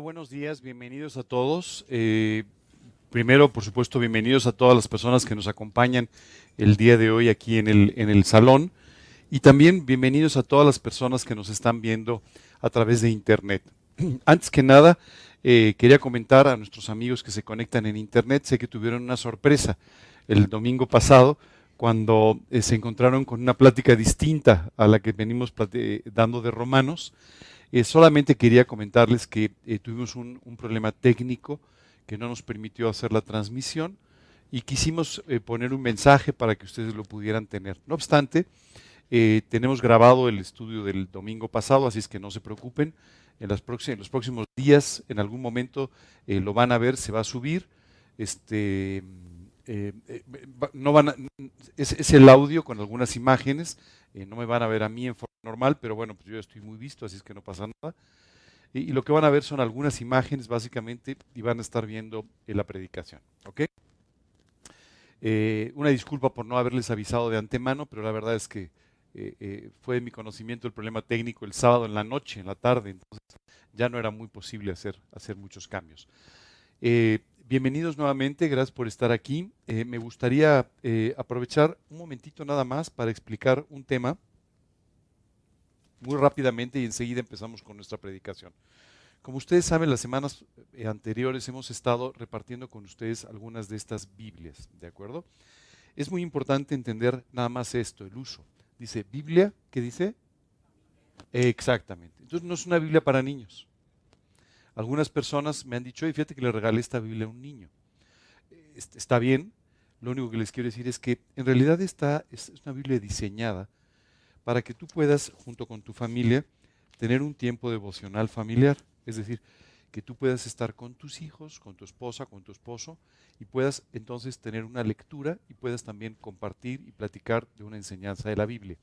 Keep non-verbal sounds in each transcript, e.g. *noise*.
Buenos días, bienvenidos a todos. Eh, primero, por supuesto, bienvenidos a todas las personas que nos acompañan el día de hoy aquí en el, en el salón y también bienvenidos a todas las personas que nos están viendo a través de Internet. *clears throat* Antes que nada, eh, quería comentar a nuestros amigos que se conectan en Internet, sé que tuvieron una sorpresa el domingo pasado cuando eh, se encontraron con una plática distinta a la que venimos dando de Romanos. Eh, solamente quería comentarles que eh, tuvimos un, problema técnico que no nos permitió hacer la transmisión y quisimos eh, poner un mensaje para que ustedes lo pudieran tener. No obstante, tenemos grabado el estudio del domingo pasado, así es que no se preocupen. En, los próximos días, en algún momento, lo van a ver, se va a subir. Este, no van es, el audio con algunas imágenes no me van a ver a mí en forma normal, pero bueno, pues yo estoy muy visto, así es que no pasa nada. Y, lo que van a ver son algunas imágenes básicamente y van a estar viendo eh, la predicación. ¿ok? Eh, una disculpa por no haberles avisado de antemano, pero la verdad es que fue de mi conocimiento el problema técnico el sábado en la noche, en la tarde, entonces ya no era muy posible hacer, hacer muchos cambios. Bienvenidos nuevamente, gracias por estar aquí. Eh, me gustaría eh, aprovechar un momentito nada más para explicar un tema muy rápidamente y enseguida empezamos con nuestra predicación. Como ustedes saben, las semanas eh, anteriores hemos estado repartiendo con ustedes algunas de estas Biblias, ¿de acuerdo? Es muy importante entender nada más esto, el uso. Dice, Biblia, ¿qué dice? exactamente. Entonces no es una Biblia para niños. Algunas personas me han dicho, y fíjate que le regalé esta Biblia a un niño. Está bien, lo único que les quiero decir es que en realidad esta es una Biblia diseñada para que tú puedas, junto con tu familia, tener un tiempo devocional familiar. Es decir, que tú puedas estar con tus hijos, con tu esposa, con tu esposo, y puedas entonces tener una lectura y puedas también compartir y platicar de una enseñanza de la Biblia.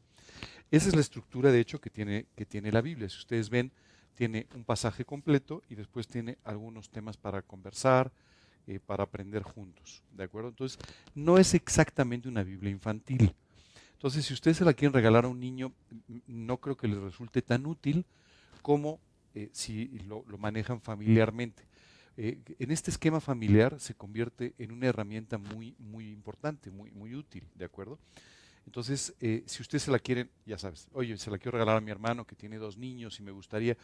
Esa es la estructura, de hecho, que tiene, que tiene la Biblia. Si ustedes ven, tiene un pasaje completo y después tiene algunos temas para conversar, eh, para aprender juntos. ¿De acuerdo? Entonces, no es exactamente una Biblia infantil. Entonces, si ustedes se la quieren regalar a un niño, no creo que les resulte tan útil como eh, si lo, manejan familiarmente. Eh, en este esquema familiar se convierte en una herramienta muy, muy importante, muy, muy útil, ¿de acuerdo? Entonces, eh, si usted se la quiere, ya sabes, oye, se la quiero regalar a mi hermano que tiene dos niños y me gustaría,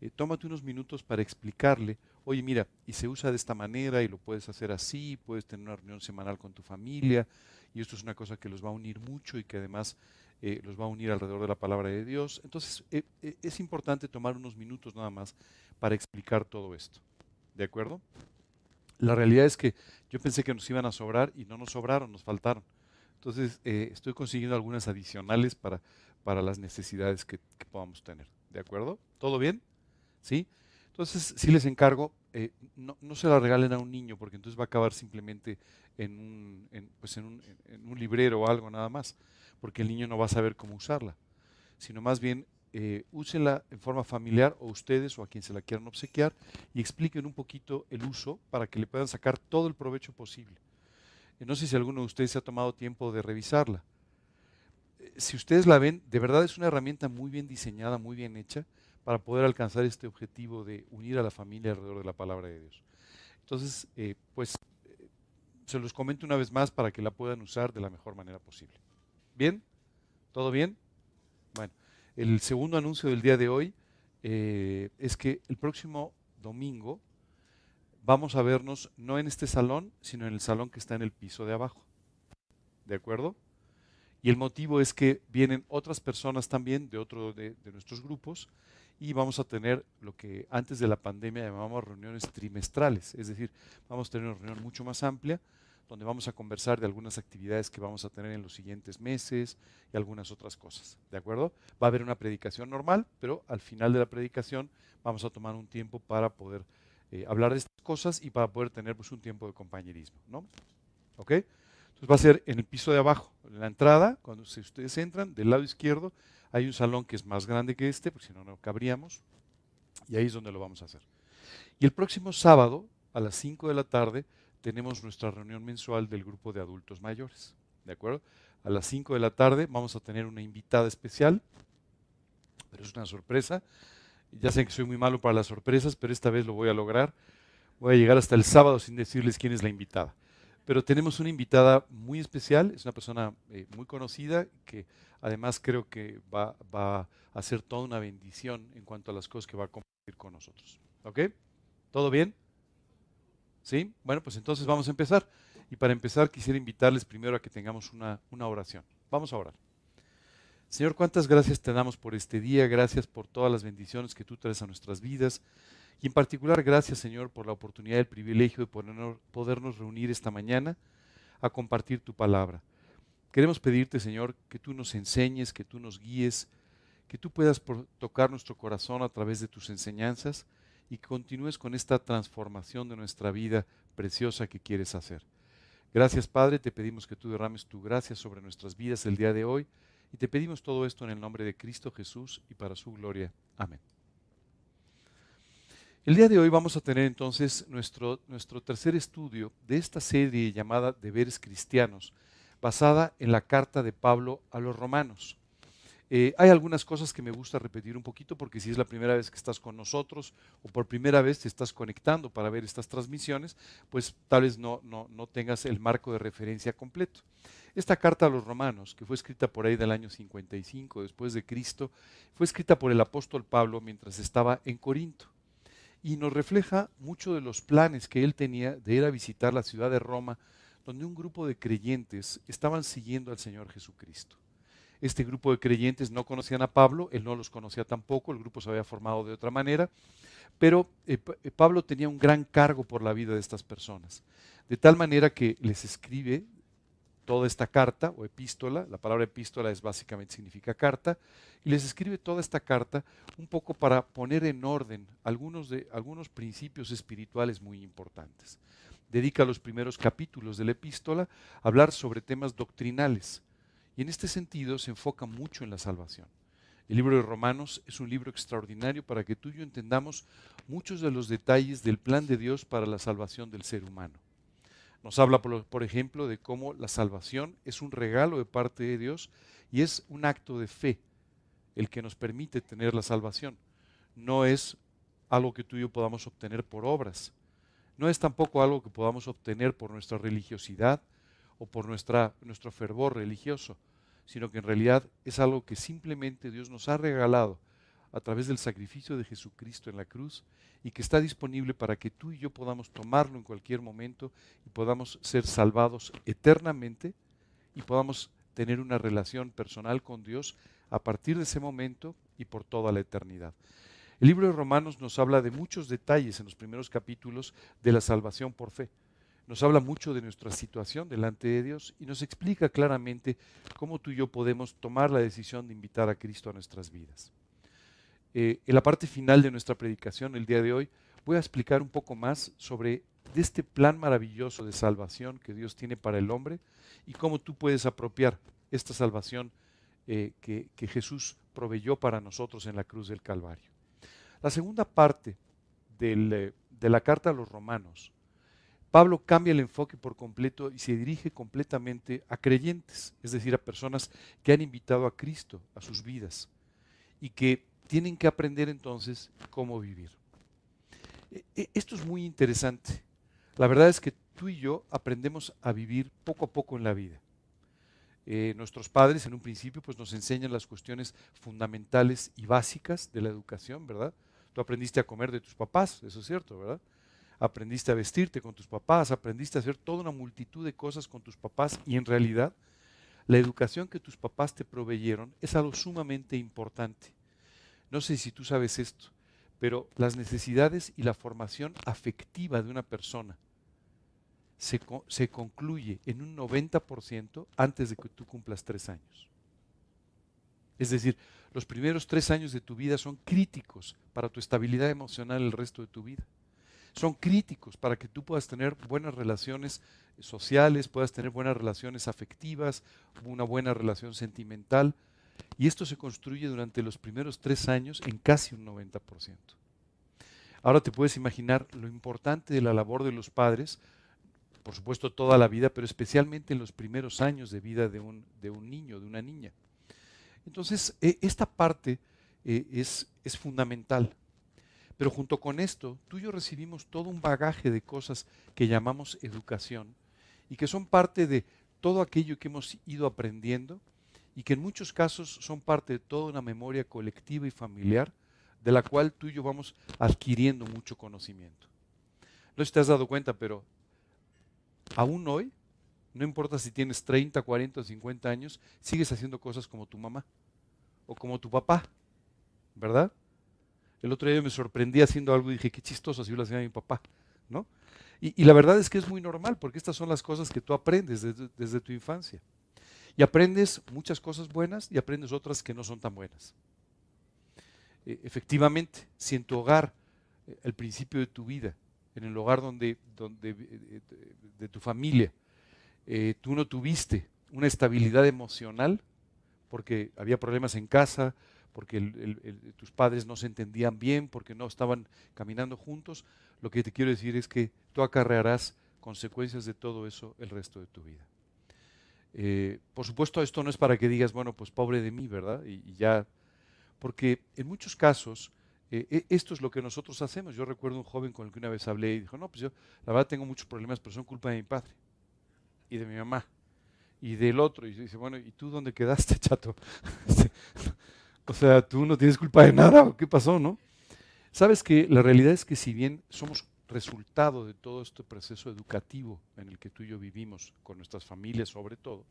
eh, tómate unos minutos para explicarle, oye, mira, y se usa de esta manera y lo puedes hacer así, puedes tener una reunión semanal con tu familia y esto es una cosa que los va a unir mucho y que además eh, los va a unir alrededor de la palabra de Dios. Entonces, es importante tomar unos minutos nada más para explicar todo esto. ¿De acuerdo? La realidad es que yo pensé que nos iban a sobrar y no nos sobraron, nos faltaron. Entonces, eh, estoy consiguiendo algunas adicionales para, para las necesidades que, podamos tener. ¿De acuerdo? ¿Todo bien? ¿Sí? Entonces, si les encargo, eh, no, se la regalen a un niño, porque entonces va a acabar simplemente en un, pues en un, en un librero o algo nada más, porque el niño no va a saber cómo usarla, sino más bien eh, úsenla en forma familiar o ustedes o a quien se la quieran obsequiar y expliquen un poquito el uso para que le puedan sacar todo el provecho posible. No sé si alguno de ustedes se ha tomado tiempo de revisarla. Eh, si ustedes la ven, de verdad es una herramienta muy bien diseñada, muy bien hecha para poder alcanzar este objetivo de unir a la familia alrededor de la palabra de Dios. Entonces, eh, pues eh, se los comento una vez más para que la puedan usar de la mejor manera posible. ¿Bien? ¿Todo bien? Bueno, el segundo anuncio del día de hoy es que el próximo domingo vamos a vernos no en este salón, sino en el salón que está en el piso de abajo. ¿De acuerdo? Y el motivo es que vienen otras personas también de otro de, nuestros grupos y vamos a tener lo que antes de la pandemia llamamos reuniones trimestrales, es decir, vamos a tener una reunión mucho más amplia donde vamos a conversar de algunas actividades que vamos a tener en los siguientes meses y algunas otras cosas. ¿De acuerdo? Va a haber una predicación normal, pero al final de la predicación vamos a tomar un tiempo para poder eh, hablar de estas cosas y para poder tener pues, un tiempo de compañerismo. ¿no? ¿Ok? Entonces va a ser en el piso de abajo, en la entrada, cuando ustedes entran, del lado izquierdo, hay un salón que es más grande que este, porque si no, no cabríamos, y ahí es donde lo vamos a hacer. Y el próximo sábado, a las 5 de la tarde, tenemos nuestra reunión mensual del grupo de adultos mayores. ¿De acuerdo? A las 5 de la tarde vamos a tener una invitada especial, pero es una sorpresa Ya sé que soy muy malo para las sorpresas, pero esta vez lo voy a lograr. Voy a llegar hasta el sábado sin decirles quién es la invitada. Pero tenemos una invitada muy especial, es una persona eh, muy conocida que además creo que va, a ser toda una bendición en cuanto a las cosas que va a compartir con nosotros. ¿Ok? ¿Todo bien? ¿Sí? Bueno, pues entonces vamos a empezar. Y para empezar quisiera invitarles primero a que tengamos una oración. Vamos a orar. Señor, cuántas gracias te damos por este día, gracias por todas las bendiciones que tú traes a nuestras vidas. Y en particular, gracias Señor por la oportunidad y el privilegio de podernos reunir esta mañana a compartir tu palabra. Queremos pedirte, Señor, que tú nos enseñes, que tú nos guíes, que tú puedas tocar nuestro corazón a través de tus enseñanzas y que continúes con esta transformación de nuestra vida preciosa que quieres hacer. Gracias, Padre, te pedimos que tú derrames tu gracia sobre nuestras vidas el día de hoy y te pedimos todo esto en el nombre de Cristo Jesús y para su gloria. Amén. El día de hoy vamos a tener entonces nuestro, nuestro tercer estudio de esta serie llamada Deberes Cristianos, basada en la carta de Pablo a los romanos. Eh, hay algunas cosas que me gusta repetir un poquito porque si es la primera vez que estás con nosotros o por primera vez te estás conectando para ver estas transmisiones, pues tal vez no, no, no tengas el marco de referencia completo. Esta carta a los romanos, que fue escrita por ahí del año 55 después de Cristo, fue escrita por el apóstol Pablo mientras estaba en Corinto y nos refleja mucho de los planes que él tenía de ir a visitar la ciudad de Roma, donde un grupo de creyentes estaban siguiendo al Señor Jesucristo. Este grupo de creyentes no conocían a Pablo, él no los conocía tampoco, el grupo se había formado de otra manera, pero eh, eh, Pablo tenía un gran cargo por la vida de estas personas, de tal manera que les escribe toda esta carta o epístola, la palabra epístola es básicamente significa carta, y les escribe toda esta carta un poco para poner en orden algunos, de, algunos principios espirituales muy importantes. Dedica los primeros capítulos de la epístola a hablar sobre temas doctrinales, y en este sentido se enfoca mucho en la salvación. El libro de Romanos es un libro extraordinario para que tú y yo entendamos muchos de los detalles del plan de Dios para la salvación del ser humano. Nos habla, por, ejemplo, de cómo la salvación es un regalo de parte de Dios y es un acto de fe el que nos permite tener la salvación. No es algo que tú y yo podamos obtener por obras. No es tampoco algo que podamos obtener por nuestra religiosidad o por nuestra, nuestro fervor religioso, sino que en realidad es algo que simplemente Dios nos ha regalado a través del sacrificio de Jesucristo en la cruz y que está disponible para que tú y yo podamos tomarlo en cualquier momento y podamos ser salvados eternamente y podamos tener una relación personal con Dios a partir de ese momento y por toda la eternidad. El libro de Romanos nos habla de muchos detalles en los primeros capítulos de la salvación por fe. Nos habla mucho de nuestra situación delante de Dios y nos explica claramente cómo tú y yo podemos tomar la decisión de invitar a Cristo a nuestras vidas. Eh, en la parte final de nuestra predicación el día de hoy voy a explicar un poco más sobre este plan maravilloso de salvación que Dios tiene para el hombre y cómo tú puedes apropiar esta salvación eh, que, Jesús proveyó para nosotros en la cruz del Calvario. La segunda parte eh, de la carta a los romanos, Pablo cambia el enfoque por completo y se dirige completamente a creyentes, es decir, a personas que han invitado a Cristo a sus vidas y que tienen que aprender entonces cómo vivir. E, e, esto es muy interesante. La verdad es que tú y yo aprendemos a vivir poco a poco en la vida. Eh, nuestros padres en un principio pues nos enseñan las cuestiones fundamentales y básicas de la educación, ¿verdad? Tú aprendiste a comer de tus papás, eso es cierto, ¿verdad? Aprendiste a vestirte con tus papás, aprendiste a hacer toda una multitud de cosas con tus papás y en realidad la educación que tus papás te proveyeron es algo sumamente importante. No sé si tú sabes esto, pero las necesidades y la formación afectiva de una persona se, concluye en un 90% antes de que tú cumplas tres años. Es decir, los primeros tres años de tu vida son críticos para tu estabilidad emocional el resto de tu vida. Son críticos para que tú puedas tener buenas relaciones sociales, puedas tener buenas relaciones afectivas, una buena relación sentimental, y esto se construye durante los primeros tres años en casi un 90%. Ahora te puedes imaginar lo importante de la labor de los padres, por supuesto toda la vida, pero especialmente en los primeros años de vida de un, de un niño, de una niña. Entonces, e, esta parte eh, es, es fundamental. Pero junto con esto, tú y yo recibimos todo un bagaje de cosas que llamamos educación y que son parte de todo aquello que hemos ido aprendiendo y que en muchos casos son parte de toda una memoria colectiva y familiar de la cual tú y yo vamos adquiriendo mucho conocimiento. No te has dado cuenta, pero aún hoy, no importa si tienes 30, 40 o 50 años, sigues haciendo cosas como tu mamá o como tu papá, ¿verdad? El otro día me sorprendí haciendo algo y dije, qué chistoso, así lo hacía mi papá, ¿no? Y, la verdad es que es muy normal, porque estas son las cosas que tú aprendes desde, tu infancia. Y aprendes muchas cosas buenas y aprendes otras que no son tan buenas. E, efectivamente, si en tu hogar, eh, al principio de tu vida, en el hogar donde, donde eh, de, tu familia, eh, tú no tuviste una estabilidad emocional, porque había problemas en casa, porque tus padres no se entendían bien, porque no estaban caminando juntos, lo que te quiero decir es que tú acarrearás consecuencias de todo eso el resto de tu vida. Eh, por supuesto, esto no es para que digas, bueno, pues pobre de mí, ¿verdad? Y, ya, porque en muchos casos eh, e, esto es lo que nosotros hacemos. Yo recuerdo un joven con el que una vez hablé y dijo, no, pues yo la verdad tengo muchos problemas, pero son culpa de mi padre y de mi mamá y del otro. Y dice, bueno, ¿y tú dónde quedaste, *laughs* chato? *laughs* O sea, tú no tienes culpa de nada, ¿qué pasó, no? Sabes que la realidad es que si bien somos resultado de todo este proceso educativo en el que tú y yo vivimos, con nuestras familias sobre todo,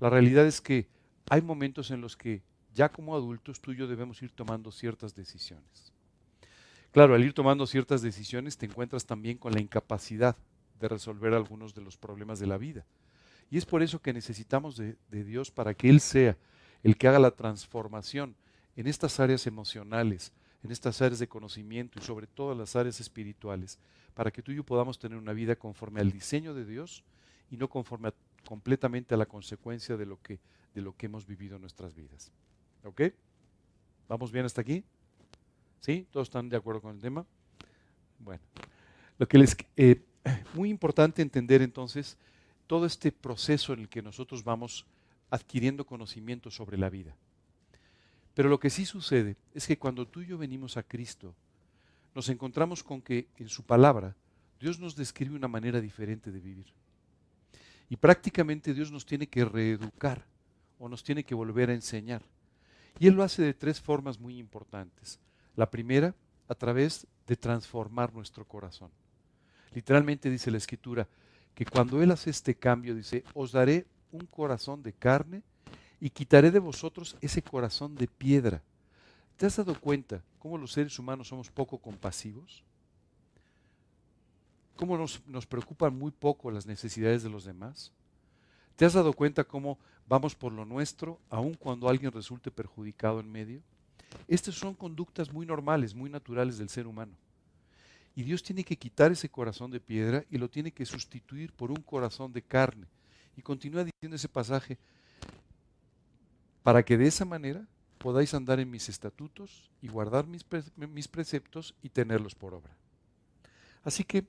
la realidad es que hay momentos en los que ya como adultos tú y yo debemos ir tomando ciertas decisiones. Claro, al ir tomando ciertas decisiones te encuentras también con la incapacidad de resolver algunos de los problemas de la vida. Y es por eso que necesitamos de, de Dios para que Él sea el que haga la transformación en estas áreas emocionales, en estas áreas de conocimiento y sobre todo en las áreas espirituales, para que tú y yo podamos tener una vida conforme al diseño de Dios y no conforme completamente a la consecuencia de lo, que, de lo que hemos vivido en nuestras vidas. ¿Ok? ¿Vamos bien hasta aquí? ¿Sí? ¿Todos están de acuerdo con el tema? Bueno, lo que les... Eh, *clears throat* muy importante entender entonces todo este proceso en el que nosotros vamos adquiriendo conocimiento sobre la vida. Pero lo que sí sucede es que cuando tú y yo venimos a Cristo, nos encontramos con que en su palabra Dios nos describe una manera diferente de vivir. Y prácticamente Dios nos tiene que reeducar o nos tiene que volver a enseñar. Y Él lo hace de tres formas muy importantes. La primera, a través de transformar nuestro corazón. Literalmente dice la Escritura que cuando Él hace este cambio, dice, os daré un corazón de carne y quitaré de vosotros ese corazón de piedra. ¿Te has dado cuenta cómo los seres humanos somos poco compasivos? ¿Cómo nos, nos preocupan muy poco las necesidades de los demás? ¿Te has dado cuenta cómo vamos por lo nuestro, aun cuando alguien resulte perjudicado en medio? Estas son conductas muy normales, muy naturales del ser humano. Y Dios tiene que quitar ese corazón de piedra y lo tiene que sustituir por un corazón de carne, y continúa diciendo ese pasaje, para que de esa manera podáis andar en mis estatutos y guardar mis, mis preceptos y tenerlos por obra. Así que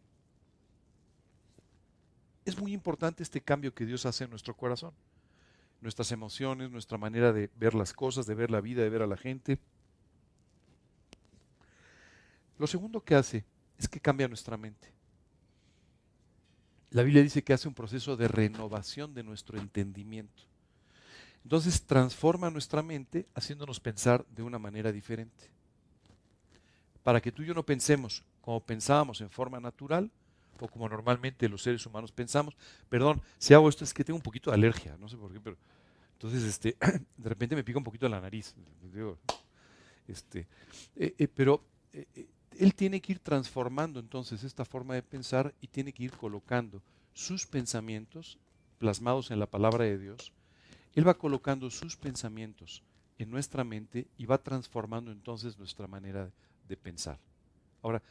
es muy importante este cambio que Dios hace en nuestro corazón, nuestras emociones, nuestra manera de ver las cosas, de ver la vida, de ver a la gente. Lo segundo que hace es que cambia nuestra mente. La Biblia dice que hace un proceso de renovación de nuestro entendimiento. Entonces transforma nuestra mente haciéndonos pensar de una manera diferente. Para que tú y yo no pensemos como pensábamos en forma natural o como normalmente los seres humanos pensamos. Perdón, si hago esto es que tengo un poquito de alergia, no sé por qué, pero entonces este, *clears throat* de repente me pica un poquito la nariz. Este, eh, eh, pero eh, él tiene que ir transformando entonces esta forma de pensar y tiene que ir colocando sus pensamientos plasmados en la palabra de Dios. Él va colocando sus pensamientos en nuestra mente y va transformando entonces nuestra manera de pensar. Ahora,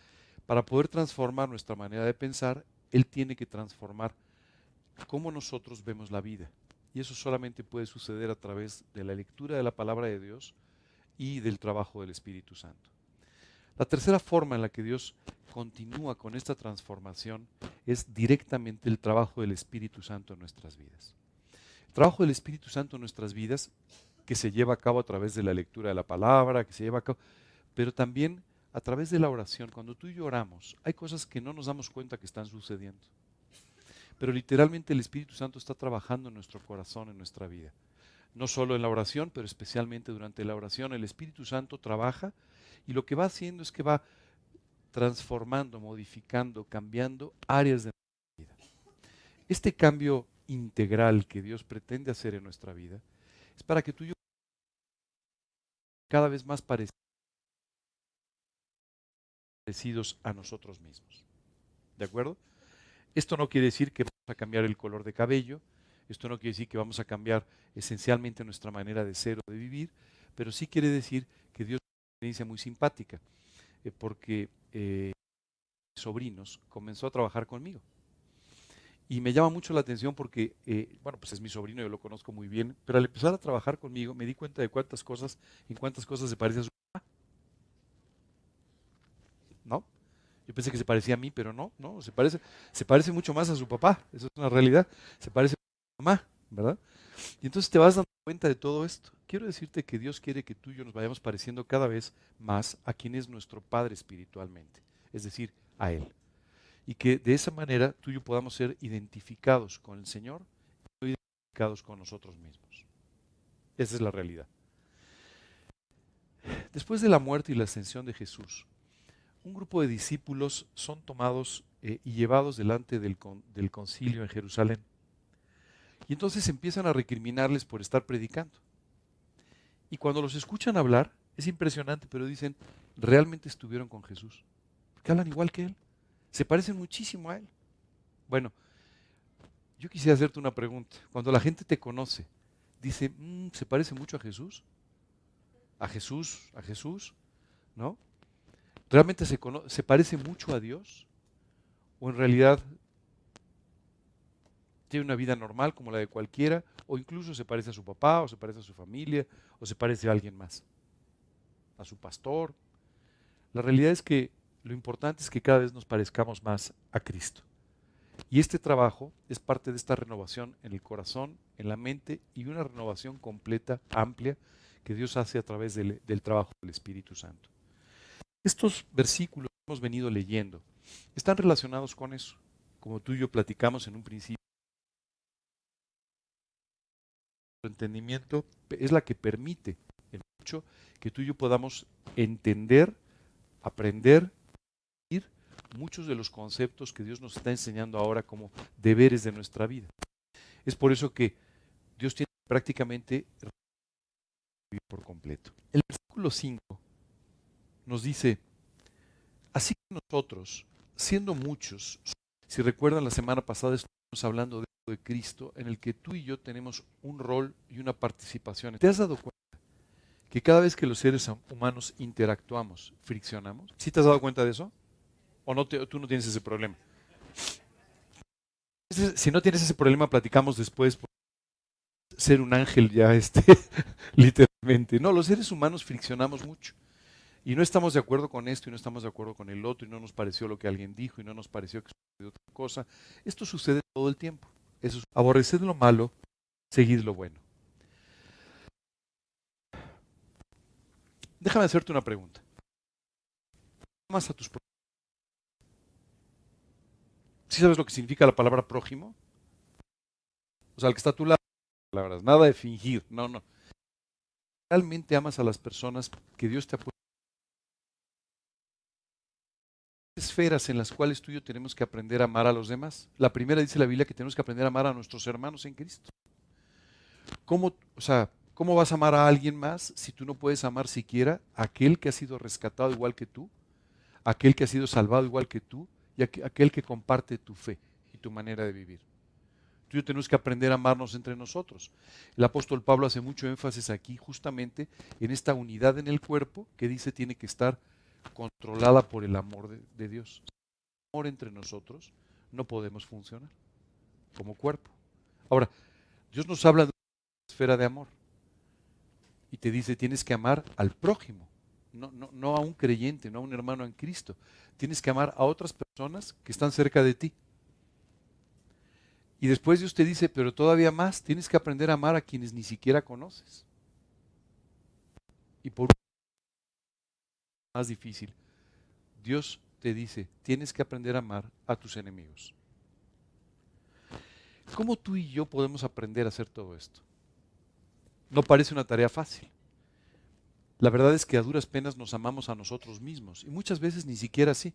para poder transformar nuestra manera de pensar, Él tiene que transformar cómo nosotros vemos la vida. Y eso solamente puede suceder a través de la lectura de la palabra de Dios y del trabajo del Espíritu Santo. La tercera forma en la que Dios continúa con esta transformación es directamente el trabajo del Espíritu Santo en nuestras vidas. El trabajo del Espíritu Santo en nuestras vidas, que se lleva a cabo a través de la lectura de la palabra, que se lleva a cabo, pero también a través de la oración, cuando tú y yo oramos, hay cosas que no nos damos cuenta que están sucediendo. Pero literalmente el Espíritu Santo está trabajando en nuestro corazón, en nuestra vida. No solo en la oración, pero especialmente durante la oración, el Espíritu Santo trabaja y lo que va haciendo es que va transformando, modificando, cambiando áreas de nuestra vida. Este cambio integral que Dios pretende hacer en nuestra vida es para que tú y yo cada vez más parecidos a nosotros mismos. ¿De acuerdo? Esto no quiere decir que vamos a cambiar el color de cabello, esto no quiere decir que vamos a cambiar esencialmente nuestra manera de ser o de vivir, pero sí quiere decir que Dios experiencia muy simpática, eh, porque eh, sobrinos comenzó a trabajar conmigo. Y me llama mucho la atención porque, eh, bueno, pues es mi sobrino, yo lo conozco muy bien, pero al empezar a trabajar conmigo me di cuenta de cuántas cosas, en cuántas cosas se parece a su papá. ¿No? Yo pensé que se parecía a mí, pero no, no, se parece, se parece mucho más a su papá, eso es una realidad, se parece a su mamá, ¿verdad? Y entonces te vas dando cuenta de todo esto. Quiero decirte que Dios quiere que tú y yo nos vayamos pareciendo cada vez más a quien es nuestro Padre espiritualmente, es decir, a Él y que de esa manera tú y yo podamos ser identificados con el Señor y identificados con nosotros mismos. Esa es la realidad. Después de la muerte y la ascensión de Jesús, un grupo de discípulos son tomados eh, y llevados delante del, del concilio en Jerusalén. Y entonces empiezan a recriminarles por estar predicando. Y cuando los escuchan hablar, es impresionante, pero dicen, realmente estuvieron con Jesús. Porque hablan igual que Él. Se parecen muchísimo a Él. Bueno, yo quisiera hacerte una pregunta. Cuando la gente te conoce, dice, mm, ¿se parece mucho a Jesús? ¿A Jesús? ¿A Jesús? ¿No? ¿Realmente se, se parece mucho a Dios? ¿O en realidad tiene una vida normal como la de cualquiera? ¿O incluso se parece a su papá, o se parece a su familia, o se parece a alguien más? ¿A su pastor? La realidad es que lo importante es que cada vez nos parezcamos más a Cristo. Y este trabajo es parte de esta renovación en el corazón, en la mente y una renovación completa, amplia, que Dios hace a través del, trabajo del Espíritu Santo. Estos versículos que hemos venido leyendo están relacionados con eso, como tú y yo platicamos en un principio. Entendimiento es la que permite el hecho que tú y yo podamos entender, aprender muchos de los conceptos que Dios nos está enseñando ahora como deberes de nuestra vida. Es por eso que Dios tiene prácticamente por completo. El versículo 5 nos dice, así que nosotros, siendo muchos, si recuerdan la semana pasada estuvimos hablando de, de Cristo, en el que tú y yo tenemos un rol y una participación. ¿Te has dado cuenta que cada vez que los seres humanos interactuamos, friccionamos? ¿Sí te has dado cuenta de eso? ¿O no tú no tienes ese problema? Si no tienes ese problema, platicamos después. Ser un ángel ya, este, *laughs* literalmente. No, los seres humanos friccionamos mucho. Y no estamos de acuerdo con esto y no estamos de acuerdo con el otro y no nos pareció lo que alguien dijo y no nos pareció que sucedió otra cosa. Esto sucede todo el tiempo. Eso es, aborreced lo malo, seguid lo bueno. Déjame hacerte una pregunta. ¿Amas a tus ¿Sí sabes lo que significa la palabra prójimo? O sea, el que está a tu lado, palabras, nada de fingir, no, no. Realmente amas a las personas que Dios te ha puesto. Esferas en las cuales tú y yo tenemos que aprender a amar a los demás. La primera dice la Biblia que tenemos que aprender a amar a nuestros hermanos en Cristo. ¿Cómo, o sea, ¿cómo vas a amar a alguien más si tú no puedes amar siquiera a aquel que ha sido rescatado igual que tú, aquel que ha sido salvado igual que tú, y aquel que comparte tu fe y tu manera de vivir. Tú y yo tenemos que aprender a amarnos entre nosotros. El apóstol Pablo hace mucho énfasis aquí justamente en esta unidad en el cuerpo que dice tiene que estar controlada por el amor de, Dios. Sin amor entre nosotros no podemos funcionar como cuerpo. Ahora, Dios nos habla de una esfera de amor y te dice tienes que amar al prójimo no, no, no a un creyente, no a un hermano en Cristo. Tienes que amar a otras personas que están cerca de ti. Y después Dios te dice, pero todavía más, tienes que aprender a amar a quienes ni siquiera conoces. Y por más difícil, Dios te dice, tienes que aprender a amar a tus enemigos. ¿Cómo tú y yo podemos aprender a hacer todo esto? No parece una tarea fácil. La verdad es que a duras penas nos amamos a nosotros mismos y muchas veces ni siquiera así.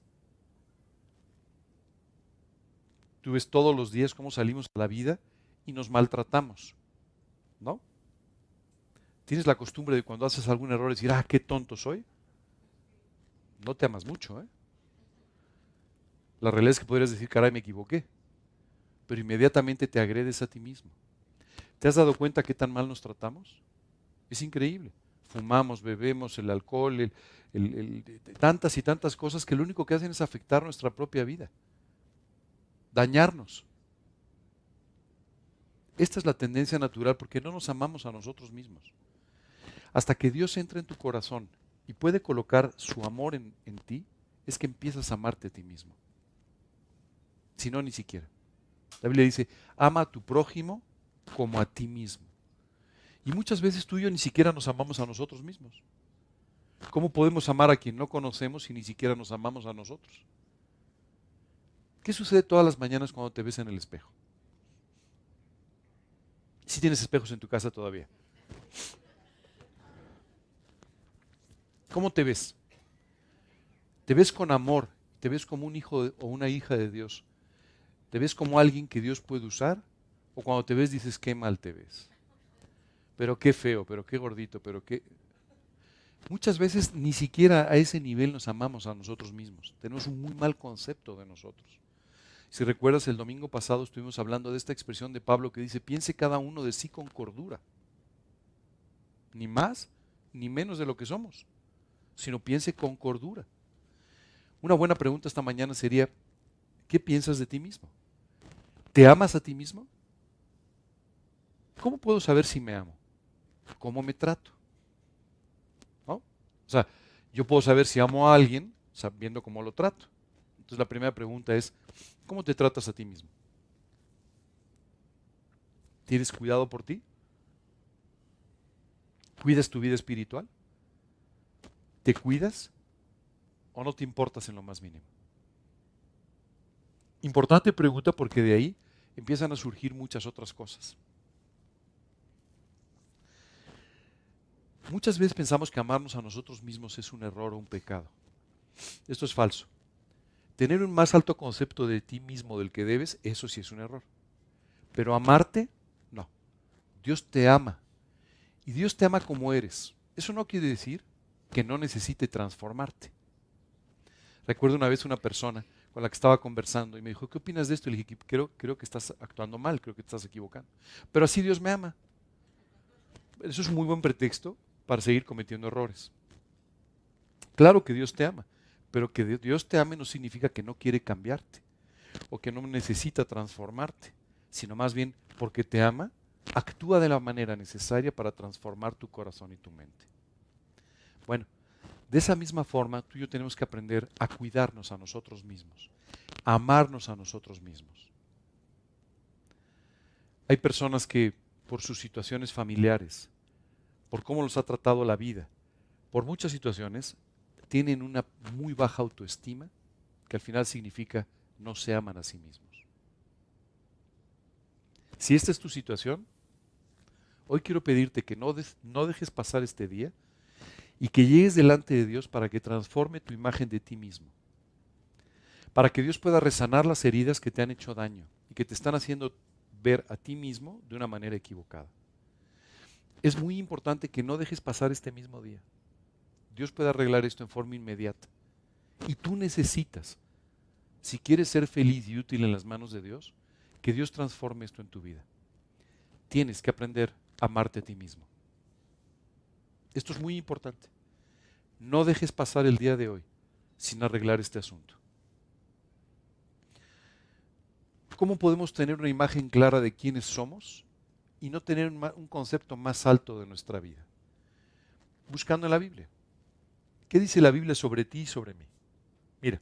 Tú ves todos los días cómo salimos a la vida y nos maltratamos, ¿no? Tienes la costumbre de cuando haces algún error decir, ah, qué tonto soy. No te amas mucho, ¿eh? La realidad es que podrías decir, caray, me equivoqué. Pero inmediatamente te agredes a ti mismo. ¿Te has dado cuenta qué tan mal nos tratamos? Es increíble. Fumamos, bebemos, el alcohol, tantas y tantas cosas que lo único que hacen es afectar nuestra propia vida dañarnos. Esta es la tendencia natural porque no nos amamos a nosotros mismos. Hasta que Dios entra en tu corazón y puede colocar su amor en, en ti, es que empiezas a amarte a ti mismo. Si no, ni siquiera. La Biblia dice, ama a tu prójimo como a ti mismo. Y muchas veces tú y yo ni siquiera nos amamos a nosotros mismos. ¿Cómo podemos amar a quien no conocemos si ni siquiera nos amamos a nosotros? ¿Qué sucede todas las mañanas cuando te ves en el espejo? Si tienes espejos en tu casa todavía. ¿Cómo te ves? ¿Te ves con amor? ¿Te ves como un hijo o una hija de Dios? ¿Te ves como alguien que Dios puede usar? ¿O cuando te ves dices, qué mal te ves? Pero qué feo, pero qué gordito, pero qué... Muchas veces ni siquiera a ese nivel nos amamos a nosotros mismos. Tenemos un muy mal concepto de nosotros. Si recuerdas, el domingo pasado estuvimos hablando de esta expresión de Pablo que dice, piense cada uno de sí con cordura. Ni más ni menos de lo que somos, sino piense con cordura. Una buena pregunta esta mañana sería, ¿qué piensas de ti mismo? ¿Te amas a ti mismo? ¿Cómo puedo saber si me amo? ¿Cómo me trato? ¿No? O sea, yo puedo saber si amo a alguien sabiendo cómo lo trato. Entonces la primera pregunta es, ¿cómo te tratas a ti mismo? ¿Tienes cuidado por ti? ¿Cuidas tu vida espiritual? ¿Te cuidas o no te importas en lo más mínimo? Importante pregunta porque de ahí empiezan a surgir muchas otras cosas. Muchas veces pensamos que amarnos a nosotros mismos es un error o un pecado. Esto es falso. Tener un más alto concepto de ti mismo del que debes, eso sí es un error. Pero amarte, no. Dios te ama. Y Dios te ama como eres. Eso no quiere decir que no necesite transformarte. Recuerdo una vez una persona con la que estaba conversando y me dijo, ¿qué opinas de esto? Y le dije, creo, creo que estás actuando mal, creo que te estás equivocando. Pero así Dios me ama. Eso es un muy buen pretexto para seguir cometiendo errores. Claro que Dios te ama. Pero que Dios te ame no significa que no quiere cambiarte o que no necesita transformarte, sino más bien porque te ama, actúa de la manera necesaria para transformar tu corazón y tu mente. Bueno, de esa misma forma tú y yo tenemos que aprender a cuidarnos a nosotros mismos, a amarnos a nosotros mismos. Hay personas que por sus situaciones familiares, por cómo los ha tratado la vida, por muchas situaciones, tienen una muy baja autoestima, que al final significa no se aman a sí mismos. Si esta es tu situación, hoy quiero pedirte que no, no dejes pasar este día y que llegues delante de Dios para que transforme tu imagen de ti mismo. Para que Dios pueda resanar las heridas que te han hecho daño y que te están haciendo ver a ti mismo de una manera equivocada. Es muy importante que no dejes pasar este mismo día. Dios puede arreglar esto en forma inmediata. Y tú necesitas, si quieres ser feliz y útil en las manos de Dios, que Dios transforme esto en tu vida. Tienes que aprender a amarte a ti mismo. Esto es muy importante. No dejes pasar el día de hoy sin arreglar este asunto. ¿Cómo podemos tener una imagen clara de quiénes somos y no tener un concepto más alto de nuestra vida? Buscando en la Biblia. ¿Qué dice la Biblia sobre ti y sobre mí? Mira,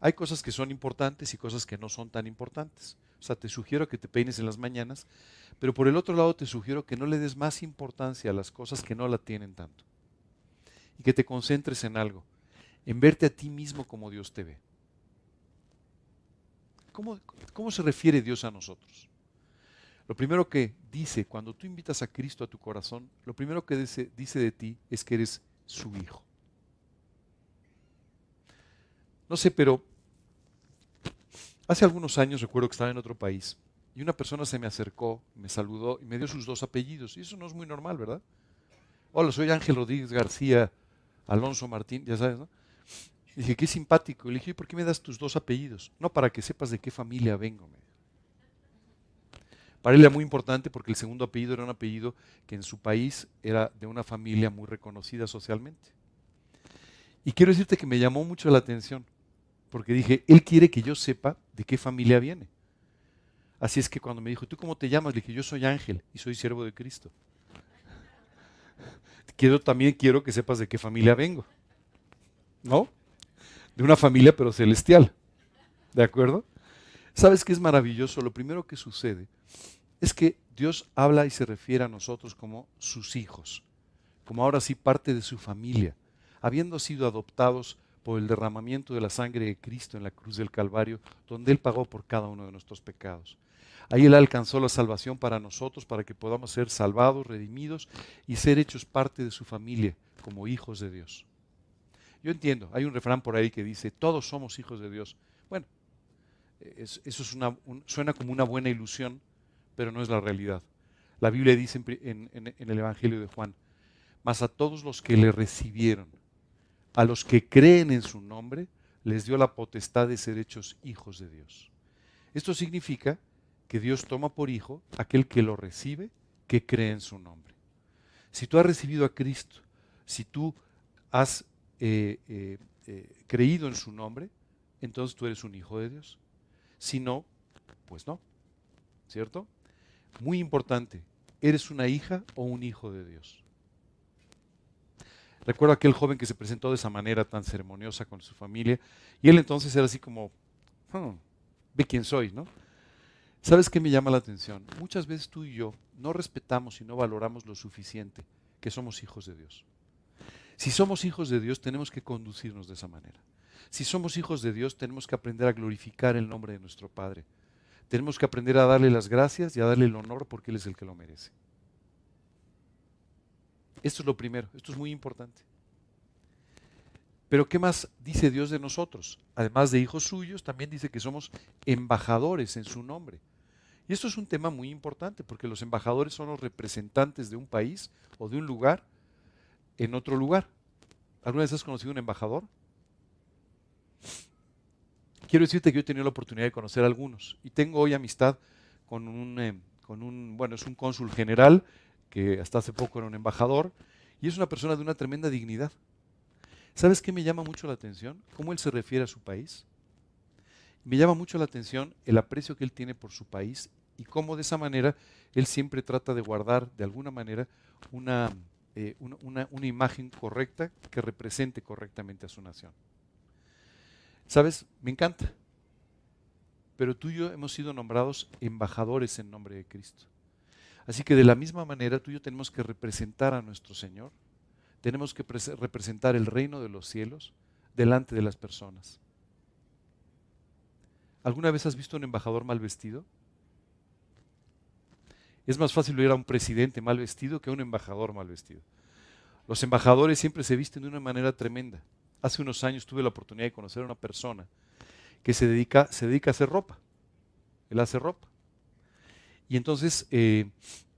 hay cosas que son importantes y cosas que no son tan importantes. O sea, te sugiero que te peines en las mañanas, pero por el otro lado te sugiero que no le des más importancia a las cosas que no la tienen tanto. Y que te concentres en algo. en verte a ti mismo como Dios te ve. ¿Cómo, cómo se refiere Dios a nosotros? Lo primero que dice, cuando tú invitas a Cristo a tu corazón, lo primero que dice, dice de ti es que eres su hijo. No sé, pero hace algunos años recuerdo que estaba en otro país y una persona se me acercó, me saludó y me dio sus dos apellidos. Y eso no es muy normal, ¿verdad? Hola, soy Ángel Rodríguez García Alonso Martín, ya sabes, ¿no? Dije, qué simpático. Y le dije, ¿por qué me das tus dos apellidos? No, para que sepas de qué familia vengo. Para él era muy importante porque el segundo apellido era un apellido que en su país era de una familia muy reconocida socialmente. Y quiero decirte que me llamó mucho la atención, porque dije, él quiere que yo sepa de qué familia viene. Así es que cuando me dijo, ¿tú cómo te llamas? Le dije, yo soy Ángel y soy siervo de Cristo. *laughs* Quiero, también quiero que sepas de qué familia vengo. ¿No? De una familia pero celestial. ¿De acuerdo? ¿Sabes qué es maravilloso? Lo primero que sucede es que Dios habla y se refiere a nosotros como sus hijos, como ahora sí parte de su familia, habiendo sido adoptados por el derramamiento de la sangre de Cristo en la cruz del Calvario, donde Él pagó por cada uno de nuestros pecados. Ahí Él alcanzó la salvación para nosotros, para que podamos ser salvados, redimidos y ser hechos parte de su familia como hijos de Dios. Yo entiendo, hay un refrán por ahí que dice, todos somos hijos de Dios. Bueno, eso es una, suena como una buena ilusión, pero no es la realidad. La Biblia dice en, en el Evangelio de Juan, mas a todos los que le recibieron, a los que creen en su nombre, les dio la potestad de ser hechos hijos de Dios. Esto significa que Dios toma por hijo aquel que lo recibe, que cree en su nombre. Si tú has recibido a Cristo, si tú has eh, eh, eh, creído en su nombre, entonces tú eres un hijo de Dios. Si no, pues no. ¿Cierto? Muy importante, ¿eres una hija o un hijo de Dios? Recuerdo aquel joven que se presentó de esa manera tan ceremoniosa con su familia y él entonces era así como, hmm, ve quién soy, ¿no? ¿Sabes qué me llama la atención? Muchas veces tú y yo no respetamos y no valoramos lo suficiente que somos hijos de Dios. Si somos hijos de Dios, tenemos que conducirnos de esa manera. Si somos hijos de Dios, tenemos que aprender a glorificar el nombre de nuestro Padre. Tenemos que aprender a darle las gracias y a darle el honor porque Él es el que lo merece. Esto es lo primero, esto es muy importante. Pero ¿qué más dice Dios de nosotros? Además de hijos suyos, también dice que somos embajadores en su nombre. Y esto es un tema muy importante porque los embajadores son los representantes de un país o de un lugar en otro lugar. ¿Alguna vez has conocido un embajador? Quiero decirte que yo he tenido la oportunidad de conocer a algunos y tengo hoy amistad con un, eh, con un, bueno, es un cónsul general que hasta hace poco era un embajador y es una persona de una tremenda dignidad. ¿Sabes qué me llama mucho la atención? ¿Cómo él se refiere a su país? Me llama mucho la atención el aprecio que él tiene por su país y cómo de esa manera él siempre trata de guardar de alguna manera una, eh, una, una, imagen correcta que represente correctamente a su nación. ¿Sabes? Me encanta. Pero tú y yo hemos sido nombrados embajadores en nombre de Cristo. Así que de la misma manera tú y yo tenemos que representar a nuestro Señor. Tenemos que representar el reino de los cielos delante de las personas. ¿Alguna vez has visto un embajador mal vestido? Es más fácil ver a un presidente mal vestido que a un embajador mal vestido. Los embajadores siempre se visten de una manera tremenda. Hace unos años tuve la oportunidad de conocer a una persona que se dedica, se dedica a hacer ropa. Él hace ropa. Y entonces, eh,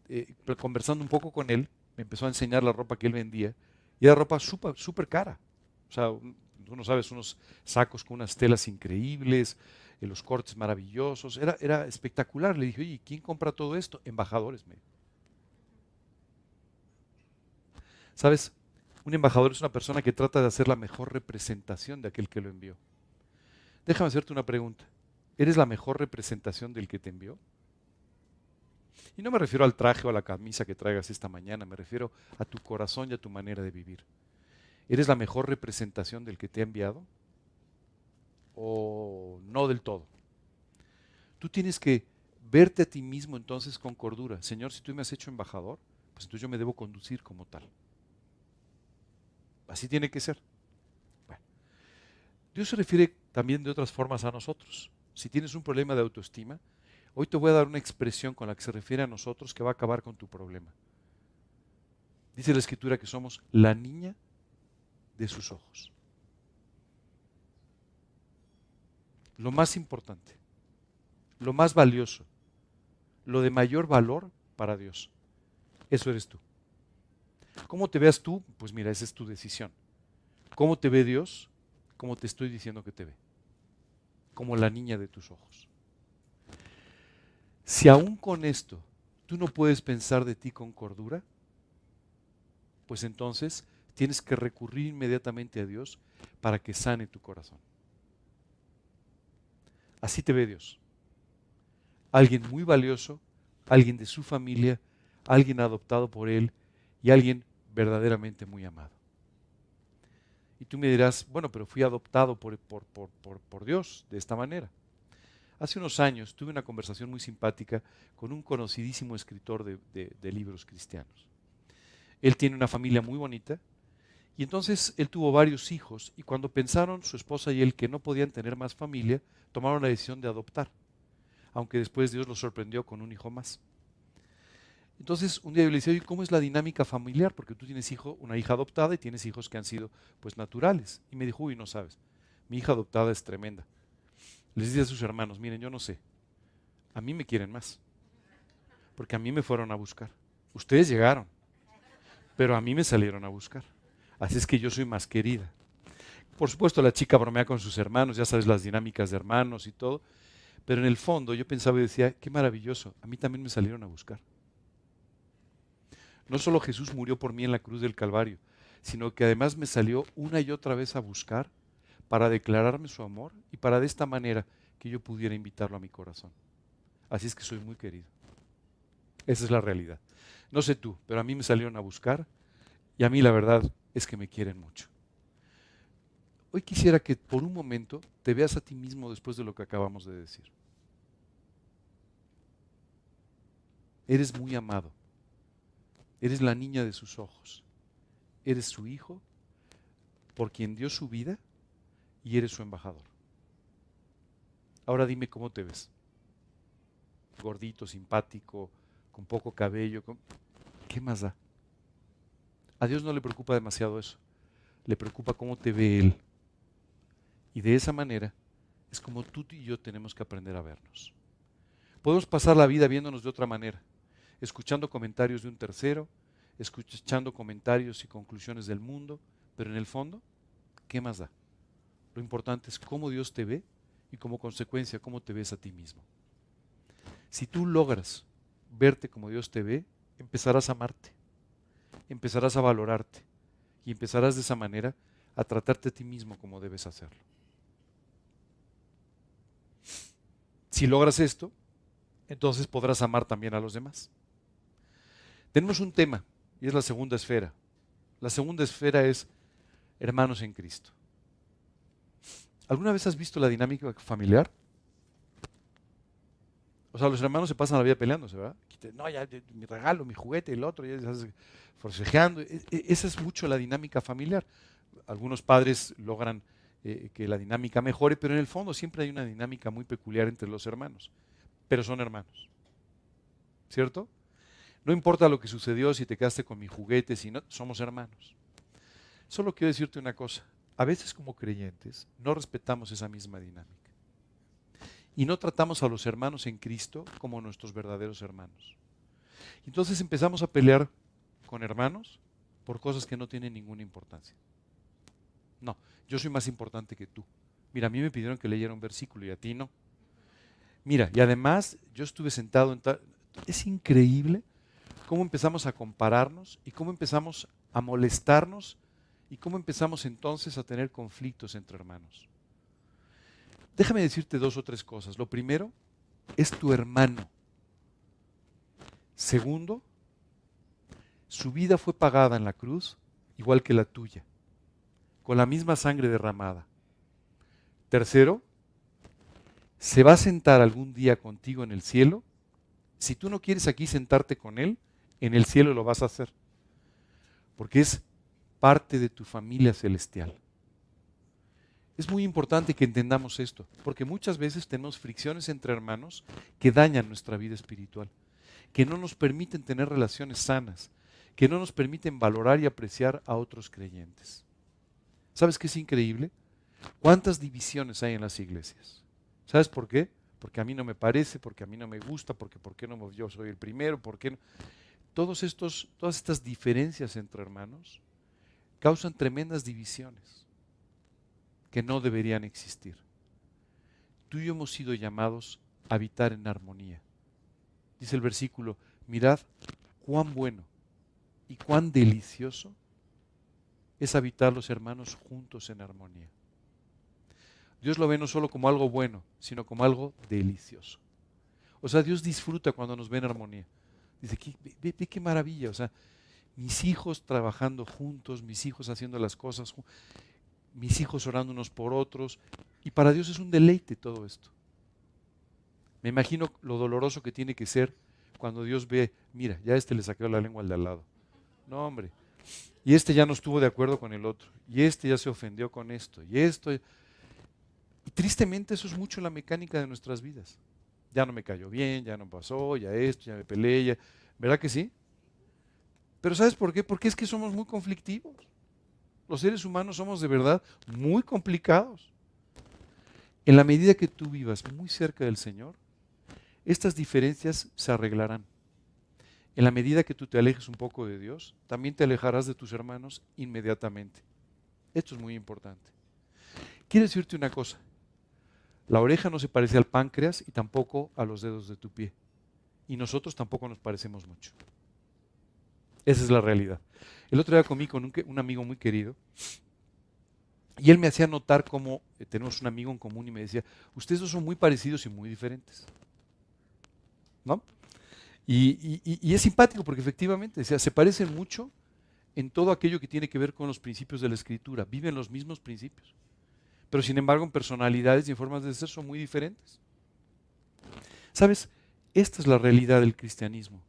eh, conversando un poco con él, me empezó a enseñar la ropa que él vendía. Y era ropa súper cara. O sea, tú no sabes, unos sacos con unas telas increíbles, los cortes maravillosos, era, era espectacular. Le dije, oye, ¿quién compra todo esto? Embajadores. ¿Sabes? Un embajador es una persona que trata de hacer la mejor representación de aquel que lo envió. Déjame hacerte una pregunta. ¿Eres la mejor representación del que te envió? Y no me refiero al traje o a la camisa que traigas esta mañana, me refiero a tu corazón y a tu manera de vivir. ¿Eres la mejor representación del que te ha enviado? o no del todo. Tú tienes que verte a ti mismo entonces con cordura. Señor, si tú me has hecho embajador, pues entonces yo me debo conducir como tal. Así tiene que ser. Dios se refiere también de otras formas a nosotros. Si tienes un problema de autoestima, hoy te voy a dar una expresión con la que se refiere a nosotros que va a acabar con tu problema. Dice la escritura que somos la niña de sus ojos. Lo más importante, lo más valioso, lo de mayor valor para Dios. Eso eres tú. ¿Cómo te veas tú? Pues mira, esa es tu decisión. ¿Cómo te ve Dios? Como te estoy diciendo que te ve. Como la niña de tus ojos. Si aún con esto tú no puedes pensar de ti con cordura, pues entonces tienes que recurrir inmediatamente a Dios para que sane tu corazón. Así te ve Dios. Alguien muy valioso, alguien de su familia, alguien adoptado por Él y alguien verdaderamente muy amado. Y tú me dirás, bueno, pero fui adoptado por, por, Dios de esta manera. Hace unos años tuve una conversación muy simpática con un conocidísimo escritor de libros cristianos. Él tiene una familia muy bonita y entonces él tuvo varios hijos y cuando pensaron su esposa y él que no podían tener más familia, tomaron la decisión de adoptar, aunque después Dios los sorprendió con un hijo más. Entonces un día yo le decía, ¿y cómo es la dinámica familiar? Porque tú tienes hijo, una hija adoptada y tienes hijos que han sido pues naturales. Y me dijo, uy, no sabes, mi hija adoptada es tremenda. Les dice a sus hermanos, miren, yo no sé, a mí me quieren más, porque a mí me fueron a buscar. Ustedes llegaron, pero a mí me salieron a buscar. Así es que yo soy más querida. Por supuesto, la chica bromea con sus hermanos, ya sabes las dinámicas de hermanos y todo, pero en el fondo yo pensaba y decía, qué maravilloso, a mí también me salieron a buscar. No solo Jesús murió por mí en la cruz del Calvario, sino que además me salió una y otra vez a buscar para declararme su amor y para de esta manera que yo pudiera invitarlo a mi corazón. Así es que soy muy querido. Esa es la realidad. No sé tú, pero a mí me salieron a buscar y a mí la verdad es que me quieren mucho. Hoy quisiera que por un momento te veas a ti mismo después de lo que acabamos de decir. Eres muy amado. Eres la niña de sus ojos. Eres su hijo por quien dio su vida y eres su embajador. Ahora dime cómo te ves. Gordito, simpático, con poco cabello. ¿Qué más da? A Dios no le preocupa demasiado eso. Le preocupa cómo te ve Él. Y de esa manera es como tú y yo tenemos que aprender a vernos. Podemos pasar la vida viéndonos de otra manera, escuchando comentarios de un tercero, escuchando comentarios y conclusiones del mundo, pero en el fondo, ¿qué más da? Lo importante es cómo Dios te ve y como consecuencia cómo te ves a ti mismo. Si tú logras verte como Dios te ve, empezarás a amarte empezarás a valorarte y empezarás de esa manera a tratarte a ti mismo como debes hacerlo. Si logras esto, entonces podrás amar también a los demás. Tenemos un tema y es la segunda esfera. La segunda esfera es hermanos en Cristo. ¿Alguna vez has visto la dinámica familiar? O sea, los hermanos se pasan la vida peleándose, ¿verdad? No, ya mi regalo, mi juguete, el otro, ya se forcejeando. E, e, esa es mucho la dinámica familiar. Algunos padres logran eh, que la dinámica mejore, pero en el fondo siempre hay una dinámica muy peculiar entre los hermanos. Pero son hermanos. ¿Cierto? No importa lo que sucedió, si te quedaste con mi juguete, si no, somos hermanos. Solo quiero decirte una cosa. A veces como creyentes no respetamos esa misma dinámica y no tratamos a los hermanos en Cristo como nuestros verdaderos hermanos. Entonces empezamos a pelear con hermanos por cosas que no tienen ninguna importancia. No, yo soy más importante que tú. Mira, a mí me pidieron que leyera un versículo y a ti no. Mira, y además yo estuve sentado en tal... Es increíble cómo empezamos a compararnos y cómo empezamos a molestarnos y cómo empezamos entonces a tener conflictos entre hermanos. Déjame decirte dos o tres cosas. Lo primero, es tu hermano. Segundo, su vida fue pagada en la cruz igual que la tuya, con la misma sangre derramada. Tercero, se va a sentar algún día contigo en el cielo. Si tú no quieres aquí sentarte con Él, en el cielo lo vas a hacer, porque es parte de tu familia celestial. Es muy importante que entendamos esto, porque muchas veces tenemos fricciones entre hermanos que dañan nuestra vida espiritual, que no nos permiten tener relaciones sanas, que no nos permiten valorar y apreciar a otros creyentes. ¿Sabes qué es increíble? ¿Cuántas divisiones hay en las iglesias? ¿Sabes por qué? Porque a mí no me parece, porque a mí no me gusta, porque ¿por qué no yo soy el primero? ¿Por qué no? Todos estos, todas estas diferencias entre hermanos causan tremendas divisiones que no deberían existir. Tú y yo hemos sido llamados a habitar en armonía. Dice el versículo, mirad cuán bueno y cuán delicioso es habitar los hermanos juntos en armonía. Dios lo ve no solo como algo bueno, sino como algo delicioso. O sea, Dios disfruta cuando nos ve en armonía. Dice, ve, qué maravilla. O sea, mis hijos trabajando juntos, mis hijos haciendo las cosas mis hijos orando unos por otros. Y para Dios es un deleite todo esto. Me imagino lo doloroso que tiene que ser cuando Dios ve, mira, ya este le sacó la lengua al de al lado. No, hombre. Y este ya no estuvo de acuerdo con el otro. Y este ya se ofendió con esto. Y esto. Y tristemente eso es mucho la mecánica de nuestras vidas. Ya no me cayó bien, ya no pasó, ya esto, ya me peleé. Ya... ¿Verdad que sí? Pero ¿sabes por qué? Porque es que somos muy conflictivos. Los seres humanos somos de verdad muy complicados. En la medida que tú vivas muy cerca del Señor, estas diferencias se arreglarán. En la medida que tú te alejes un poco de Dios, también te alejarás de tus hermanos inmediatamente. Esto es muy importante. Quiero decirte una cosa. La oreja no se parece al páncreas y tampoco a los dedos de tu pie. Y nosotros tampoco nos parecemos mucho. Esa es la realidad. El otro día comí con un, amigo muy querido y él me hacía notar cómo eh, tenemos un amigo en común y me decía, ustedes dos son muy parecidos y muy diferentes. ¿No? Y, es simpático porque efectivamente se parecen mucho en todo aquello que tiene que ver con los principios de la escritura. Viven los mismos principios. Pero sin embargo en personalidades y en formas de ser son muy diferentes. ¿Sabes? Esta es la realidad del cristianismo.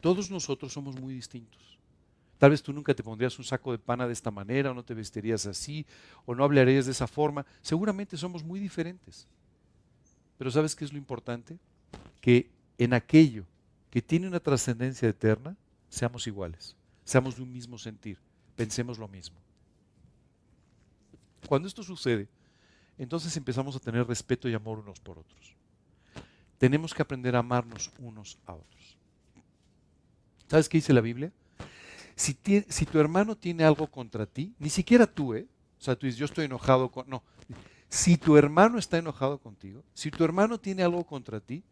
Todos nosotros somos muy distintos. Tal vez tú nunca te pondrías un saco de pana de esta manera, o no te vestirías así, o no hablarías de esa forma. Seguramente somos muy diferentes. Pero ¿sabes qué es lo importante? Que en aquello que tiene una trascendencia eterna, seamos iguales, seamos de un mismo sentir, pensemos lo mismo. Cuando esto sucede, entonces empezamos a tener respeto y amor unos por otros. Tenemos que aprender a amarnos unos a otros. ¿Sabes qué dice la Biblia? Si, tu hermano tiene algo contra ti, ni siquiera tú, ¿eh? O sea, tú dices, yo estoy enojado con... No. Si tu hermano está enojado contigo, si tu hermano tiene algo contra ti,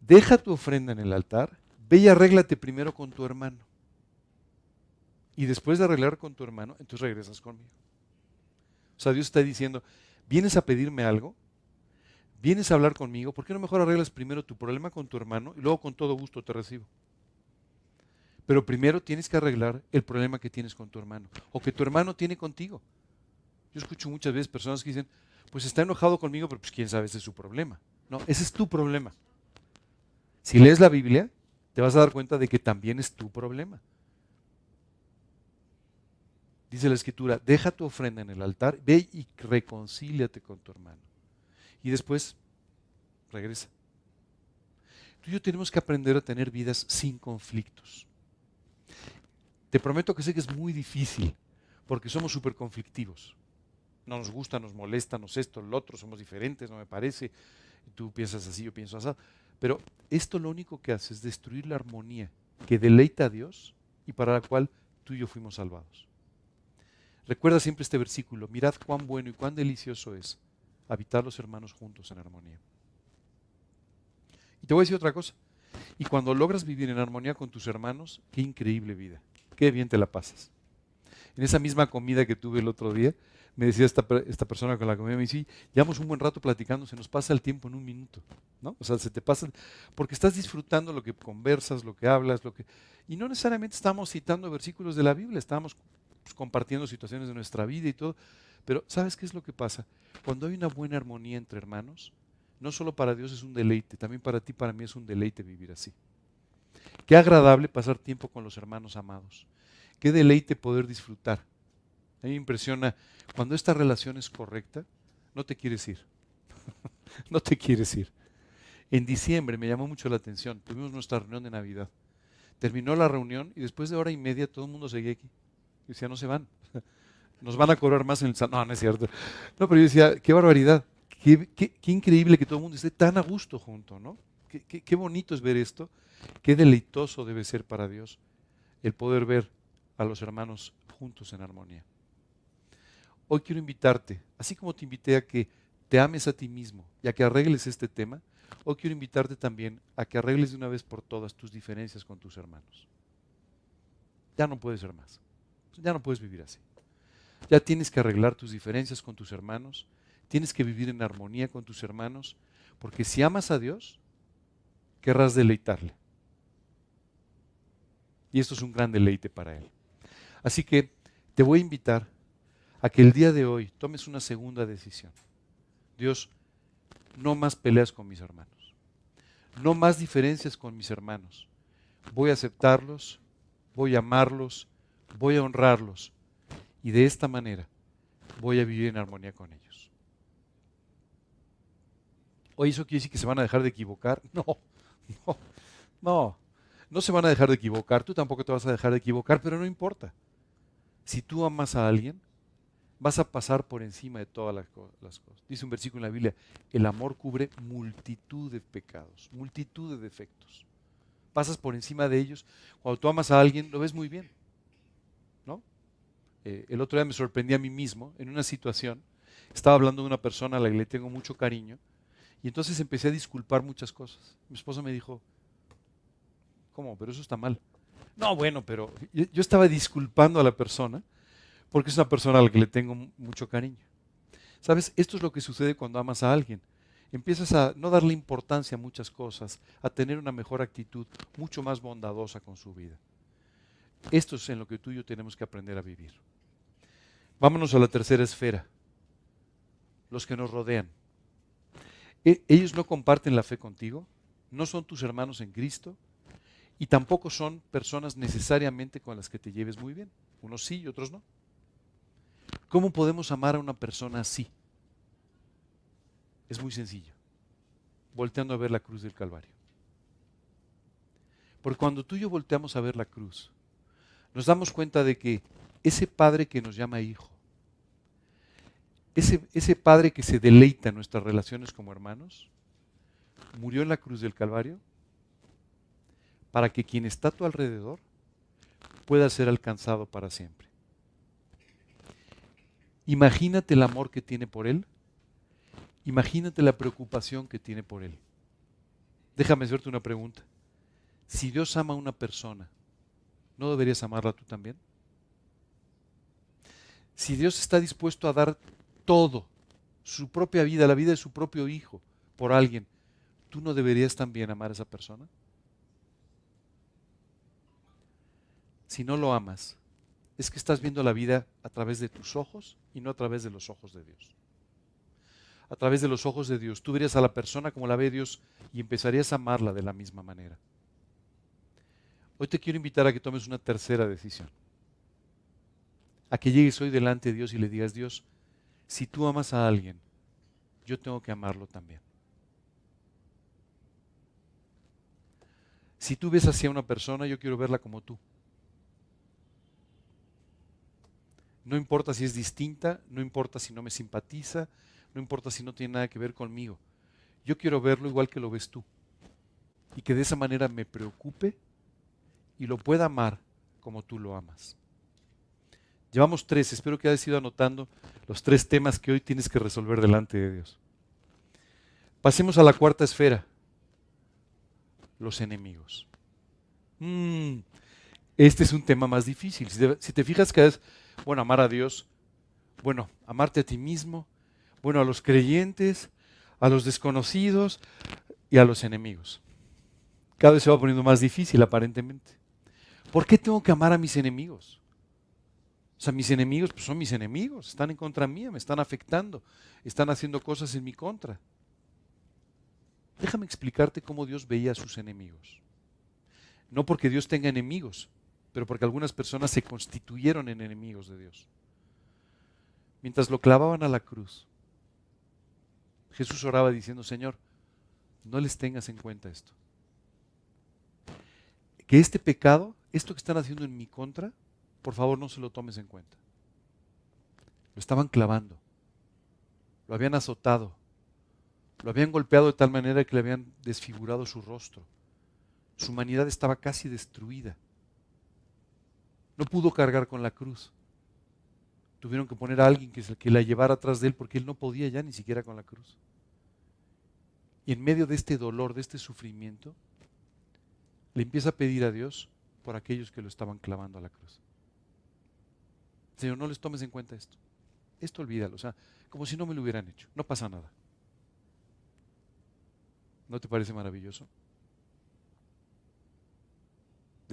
deja tu ofrenda en el altar, ve y arréglate primero con tu hermano. Y después de arreglar con tu hermano, entonces regresas conmigo. O sea, Dios está diciendo, vienes a pedirme algo, vienes a hablar conmigo, ¿por qué no mejor arreglas primero tu problema con tu hermano y luego con todo gusto te recibo? Pero primero tienes que arreglar el problema que tienes con tu hermano o que tu hermano tiene contigo. Yo escucho muchas veces personas que dicen, pues está enojado conmigo, pero pues quién sabe, ese es su problema. No, ese es tu problema. Si lees la Biblia, te vas a dar cuenta de que también es tu problema. Dice la escritura, deja tu ofrenda en el altar, ve y reconcíliate con tu hermano y después regresa. Tú y yo tenemos que aprender a tener vidas sin conflictos. Te prometo que sé que es muy difícil, porque somos súper conflictivos. No nos gusta, nos molesta, nos esto, lo otro, somos diferentes, no me parece. Tú piensas así, yo pienso así. Pero esto lo único que hace es destruir la armonía que deleita a Dios y para la cual tú y yo fuimos salvados. Recuerda siempre este versículo, mirad cuán bueno y cuán delicioso es habitar los hermanos juntos en armonía. Y te voy a decir otra cosa. Y cuando logras vivir en armonía con tus hermanos, qué increíble vida. Qué bien te la pasas. En esa misma comida que tuve el otro día, me decía esta, esta persona con la que me dice, llevamos un buen rato platicando, se nos pasa el tiempo en un minuto, ¿no? O sea, se te pasa, porque estás disfrutando lo que conversas, lo que hablas, lo que... Y no necesariamente estamos citando versículos de la Biblia, estamos pues, compartiendo situaciones de nuestra vida y todo, pero ¿sabes qué es lo que pasa? Cuando hay una buena armonía entre hermanos, no solo para Dios es un deleite, también para ti, para mí es un deleite vivir así. Qué agradable pasar tiempo con los hermanos amados. Qué deleite poder disfrutar A mí me impresiona, cuando esta relación es correcta, no te quieres ir. *laughs* no te quieres ir. En diciembre me llamó mucho la atención, tuvimos nuestra reunión de Navidad. Terminó la reunión y después de hora y media todo el mundo seguía aquí. Y decía, no se van. *laughs* Nos van a cobrar más en el... No, no es cierto. No, pero yo decía, qué barbaridad. Qué, increíble que todo el mundo esté tan a gusto junto, ¿no? qué bonito es ver esto. Qué deleitoso debe ser para Dios el poder ver a los hermanos juntos en armonía. Hoy quiero invitarte, así como te invité a que te ames a ti mismo y a que arregles este tema, hoy quiero invitarte también a que arregles de una vez por todas tus diferencias con tus hermanos. Ya no puedes ser más. Ya no puedes vivir así. Ya tienes que arreglar tus diferencias con tus hermanos. Tienes que vivir en armonía con tus hermanos. Porque si amas a Dios, querrás deleitarle. Y esto es un gran deleite para Él. Así que te voy a invitar a que el día de hoy tomes una segunda decisión. Dios, no más peleas con mis hermanos. No más diferencias con mis hermanos. Voy a aceptarlos, voy a amarlos, voy a honrarlos. Y de esta manera voy a vivir en armonía con ellos. ¿Hoy eso quiere decir que se van a dejar de equivocar? *laughs* No, no, no. No se van a dejar de equivocar, tú tampoco te vas a dejar de equivocar, pero no importa. Si tú amas a alguien, vas a pasar por encima de todas las, cosas. Dice un versículo en la Biblia, el amor cubre multitud de pecados, multitud de defectos. Pasas por encima de ellos. Cuando tú amas a alguien, lo ves muy bien. ¿no? Eh, el otro día me sorprendí a mí mismo en una situación. Estaba hablando de una persona a la que le tengo mucho cariño y entonces empecé a disculpar muchas cosas. Mi esposo me dijo, ¿Cómo? Pero eso está mal. No, bueno, pero yo, estaba disculpando a la persona porque es una persona a la que le tengo mucho cariño. ¿Sabes? Esto es lo que sucede cuando amas a alguien. Empiezas a no darle importancia a muchas cosas, a tener una mejor actitud, mucho más bondadosa con su vida. Esto es en lo que tú y yo tenemos que aprender a vivir. Vámonos a la tercera esfera. Los que nos rodean. ¿E-, ¿Ellos no comparten la fe contigo? ¿No son tus hermanos en Cristo? Y tampoco son personas necesariamente con las que te lleves muy bien. Unos sí y otros no. ¿Cómo podemos amar a una persona así? Es muy sencillo. Volteando a ver la cruz del Calvario. Porque cuando tú y yo volteamos a ver la cruz, nos damos cuenta de que ese Padre que nos llama hijo, ese, ese Padre que se deleita en nuestras relaciones como hermanos, murió en la cruz del Calvario para que quien está a tu alrededor pueda ser alcanzado para siempre. Imagínate el amor que tiene por Él. Imagínate la preocupación que tiene por Él. Déjame hacerte una pregunta. Si Dios ama a una persona, ¿no deberías amarla tú también? Si Dios está dispuesto a dar todo, su propia vida, la vida de su propio hijo, por alguien, ¿tú no deberías también amar a esa persona? Si no lo amas, es que estás viendo la vida a través de tus ojos y no a través de los ojos de Dios. A través de los ojos de Dios, tú verías a la persona como la ve Dios y empezarías a amarla de la misma manera. Hoy te quiero invitar a que tomes una tercera decisión. A que llegues hoy delante de Dios y le digas, Dios, si tú amas a alguien, yo tengo que amarlo también. Si tú ves hacia una persona, yo quiero verla como tú. No importa si es distinta, no importa si no me simpatiza, no importa si no tiene nada que ver conmigo. Yo quiero verlo igual que lo ves tú. Y que de esa manera me preocupe y lo pueda amar como tú lo amas. Llevamos tres, espero que hayas ido anotando los tres temas que hoy tienes que resolver delante de Dios. Pasemos a la cuarta esfera, los enemigos. Mm, este es un tema más difícil. Si te, fijas que es bueno, amar a Dios, bueno, amarte a ti mismo, bueno, a los creyentes, a los desconocidos y a los enemigos. Cada vez se va poniendo más difícil aparentemente. ¿Por qué tengo que amar a mis enemigos? O sea, mis enemigos pues son mis enemigos, están en contra mía, me están afectando, están haciendo cosas en mi contra. Déjame explicarte cómo Dios veía a sus enemigos. No porque Dios tenga enemigos, pero porque algunas personas se constituyeron en enemigos de Dios. mientras lo clavaban a la cruz, Jesús oraba diciendo, Señor, no les tengas en cuenta esto. Que este pecado, esto que están haciendo en mi contra, por favor no se lo tomes en cuenta. Lo estaban clavando, lo habían azotado, lo habían golpeado de tal manera que le habían desfigurado su rostro. Su humanidad estaba casi destruida. No pudo cargar con la cruz. Tuvieron que poner a alguien que, la llevara atrás de él porque él no podía ya ni siquiera con la cruz. Y en medio de este dolor, de este sufrimiento, le empieza a pedir a Dios por aquellos que lo estaban clavando a la cruz. Señor, no les tomes en cuenta esto. Esto olvídalo, o sea, como si no me lo hubieran hecho. No pasa nada. ¿No te parece maravilloso?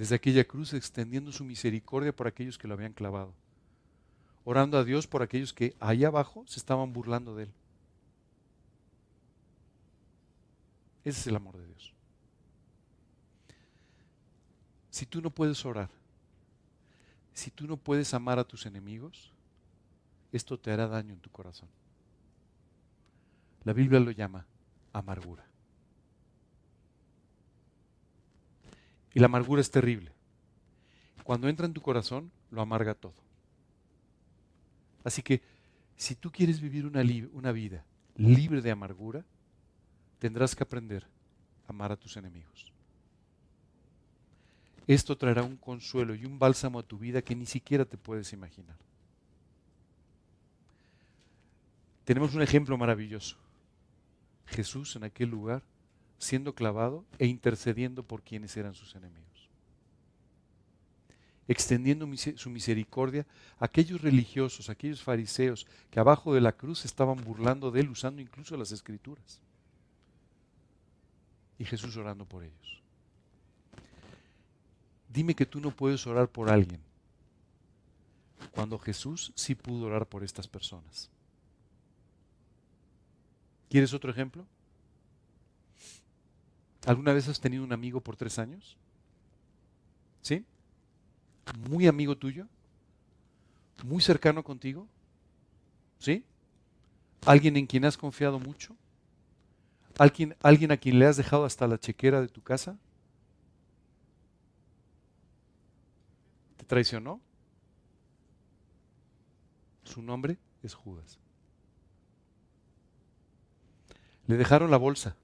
Desde aquella cruz extendiendo su misericordia por aquellos que lo habían clavado. Orando a Dios por aquellos que ahí abajo se estaban burlando de él. Ese es el amor de Dios. Si tú no puedes orar, si tú no puedes amar a tus enemigos, esto te hará daño en tu corazón. La Biblia lo llama amargura. Y la amargura es terrible. Cuando entra en tu corazón, lo amarga todo. Así que, si tú quieres vivir una, una vida libre de amargura, tendrás que aprender a amar a tus enemigos. Esto traerá un consuelo y un bálsamo a tu vida que ni siquiera te puedes imaginar. Tenemos un ejemplo maravilloso. Jesús en aquel lugar siendo clavado e intercediendo por quienes eran sus enemigos. Extendiendo su misericordia a aquellos religiosos, a aquellos fariseos que abajo de la cruz estaban burlando de él usando incluso las escrituras y Jesús orando por ellos. Dime que tú no puedes orar por alguien cuando Jesús sí pudo orar por estas personas. ¿Quieres otro ejemplo? ¿Alguna vez has tenido un amigo por tres años? ¿Sí? ¿Muy amigo tuyo? ¿Muy cercano contigo? ¿Sí? ¿Alguien en quien has confiado mucho? ¿Alguien, ¿Alguien a quien le has dejado hasta la chequera de tu casa? ¿Te traicionó? Su nombre es Judas. Le dejaron la bolsa.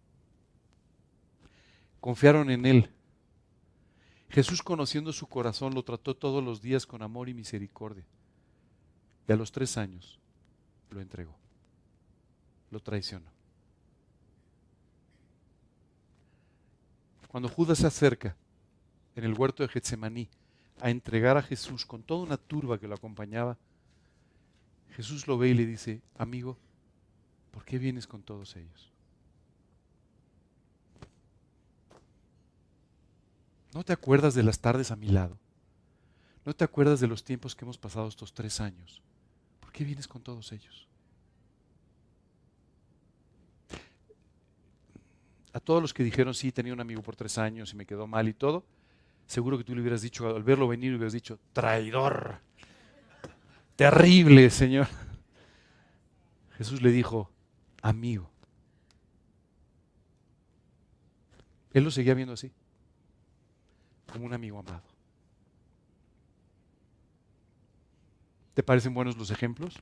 Confiaron en él. Jesús, conociendo su corazón, lo trató todos los días con amor y misericordia. Y a los tres años lo entregó. Lo traicionó. Cuando Judas se acerca en el huerto de Getsemaní a entregar a Jesús con toda una turba que lo acompañaba, Jesús lo ve y le dice, amigo, ¿por qué vienes con todos ellos? ¿No te acuerdas de las tardes a mi lado? ¿No te acuerdas de los tiempos que hemos pasado estos tres años? ¿Por qué vienes con todos ellos? a todos los que dijeron, sí, tenía un amigo por tres años y me quedó mal y todo, seguro que tú le hubieras dicho, al verlo venir, le hubieras dicho, traidor, terrible, Señor. Jesús le dijo, amigo. Él lo seguía viendo así, como un amigo amado. ¿Te parecen buenos los ejemplos?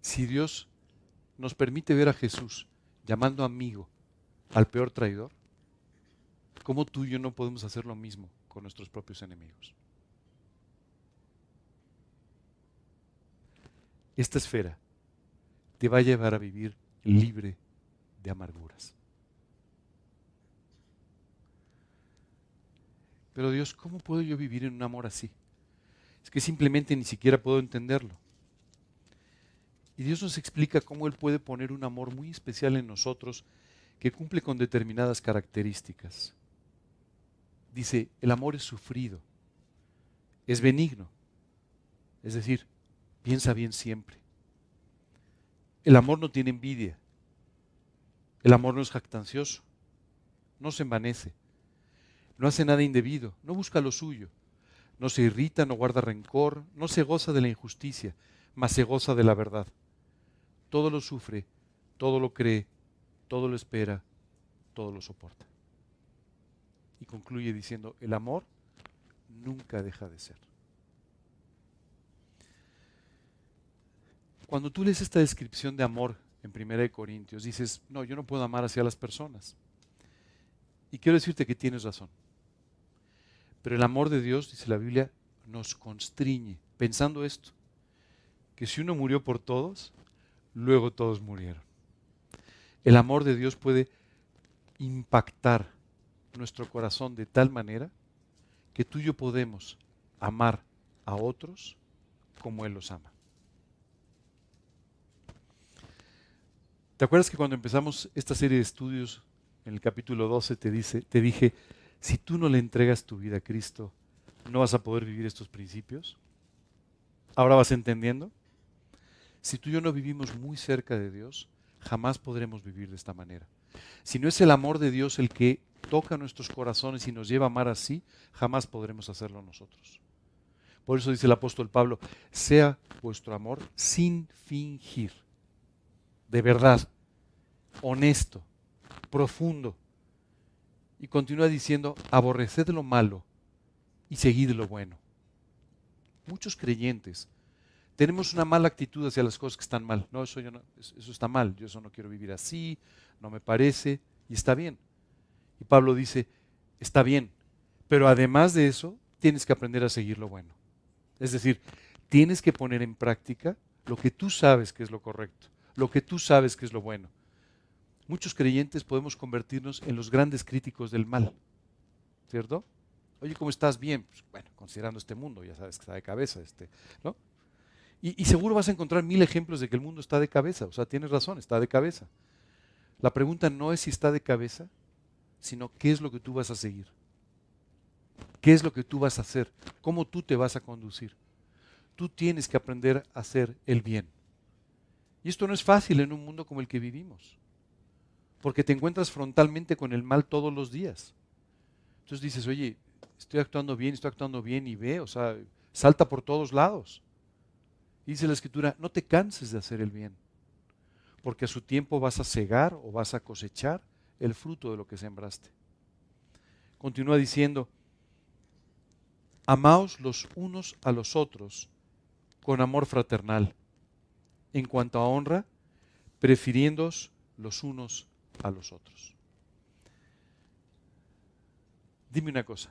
Si Dios nos permite ver a Jesús llamando amigo al peor traidor, ¿cómo tú y yo no podemos hacer lo mismo con nuestros propios enemigos? Esta esfera te va a llevar a vivir libre de amarguras. Pero Dios, ¿cómo puedo yo vivir en un amor así? Es que simplemente ni siquiera puedo entenderlo. Y Dios nos explica cómo Él puede poner un amor muy especial en nosotros que cumple con determinadas características. Dice, el amor es sufrido, es benigno, es decir, piensa bien siempre. El amor no tiene envidia, el amor no es jactancioso, no se envanece, no hace nada indebido, no busca lo suyo, no se irrita, no guarda rencor, no se goza de la injusticia, mas se goza de la verdad. Todo lo sufre, todo lo cree, todo lo espera, todo lo soporta. Y concluye diciendo, el amor nunca deja de ser. Cuando tú lees esta descripción de amor en 1 Corintios, dices, no, yo no puedo amar hacia las personas. Y quiero decirte que tienes razón. Pero el amor de Dios, dice la Biblia, nos constriñe, pensando esto, que si uno murió por todos, luego todos murieron. El amor de Dios puede impactar nuestro corazón de tal manera que tú y yo podemos amar a otros como Él los ama. ¿Te acuerdas que cuando empezamos esta serie de estudios, en el capítulo 12, te, dice, te dije, si tú no le entregas tu vida a Cristo, no vas a poder vivir estos principios? ¿Ahora vas entendiendo? Si tú y yo no vivimos muy cerca de Dios, jamás podremos vivir de esta manera. Si no es el amor de Dios el que toca nuestros corazones y nos lleva a amar así, jamás podremos hacerlo nosotros. Por eso dice el apóstol Pablo, sea vuestro amor sin fingir de verdad, honesto, profundo. Y continúa diciendo, aborreced lo malo y seguid lo bueno. Muchos creyentes tenemos una mala actitud hacia las cosas que están mal. No, eso, yo no, eso está mal, yo eso no quiero vivir así, no me parece, y está bien. Y Pablo dice, está bien, pero además de eso, tienes que aprender a seguir lo bueno. Es decir, tienes que poner en práctica lo que tú sabes que es lo correcto lo que tú sabes que es lo bueno. Muchos creyentes podemos convertirnos en los grandes críticos del mal, ¿cierto? Oye, ¿cómo estás? Bien. Pues, bueno, considerando este mundo, ya sabes que está de cabeza, este, ¿no? Y, y seguro vas a encontrar mil ejemplos de que el mundo está de cabeza. O sea, tienes razón, está de cabeza. La pregunta no es si está de cabeza, sino qué es lo que tú vas a seguir. ¿Qué es lo que tú vas a hacer? ¿Cómo tú te vas a conducir? Tú tienes que aprender a hacer el bien. Y esto no es fácil en un mundo como el que vivimos, porque te encuentras frontalmente con el mal todos los días. Entonces dices, oye, estoy actuando bien, estoy actuando bien y ve, o sea, salta por todos lados. Dice la escritura, no te canses de hacer el bien, porque a su tiempo vas a cegar o vas a cosechar el fruto de lo que sembraste. Continúa diciendo, amaos los unos a los otros con amor fraternal en cuanto a honra, prefiriéndoos los unos a los otros. Dime una cosa.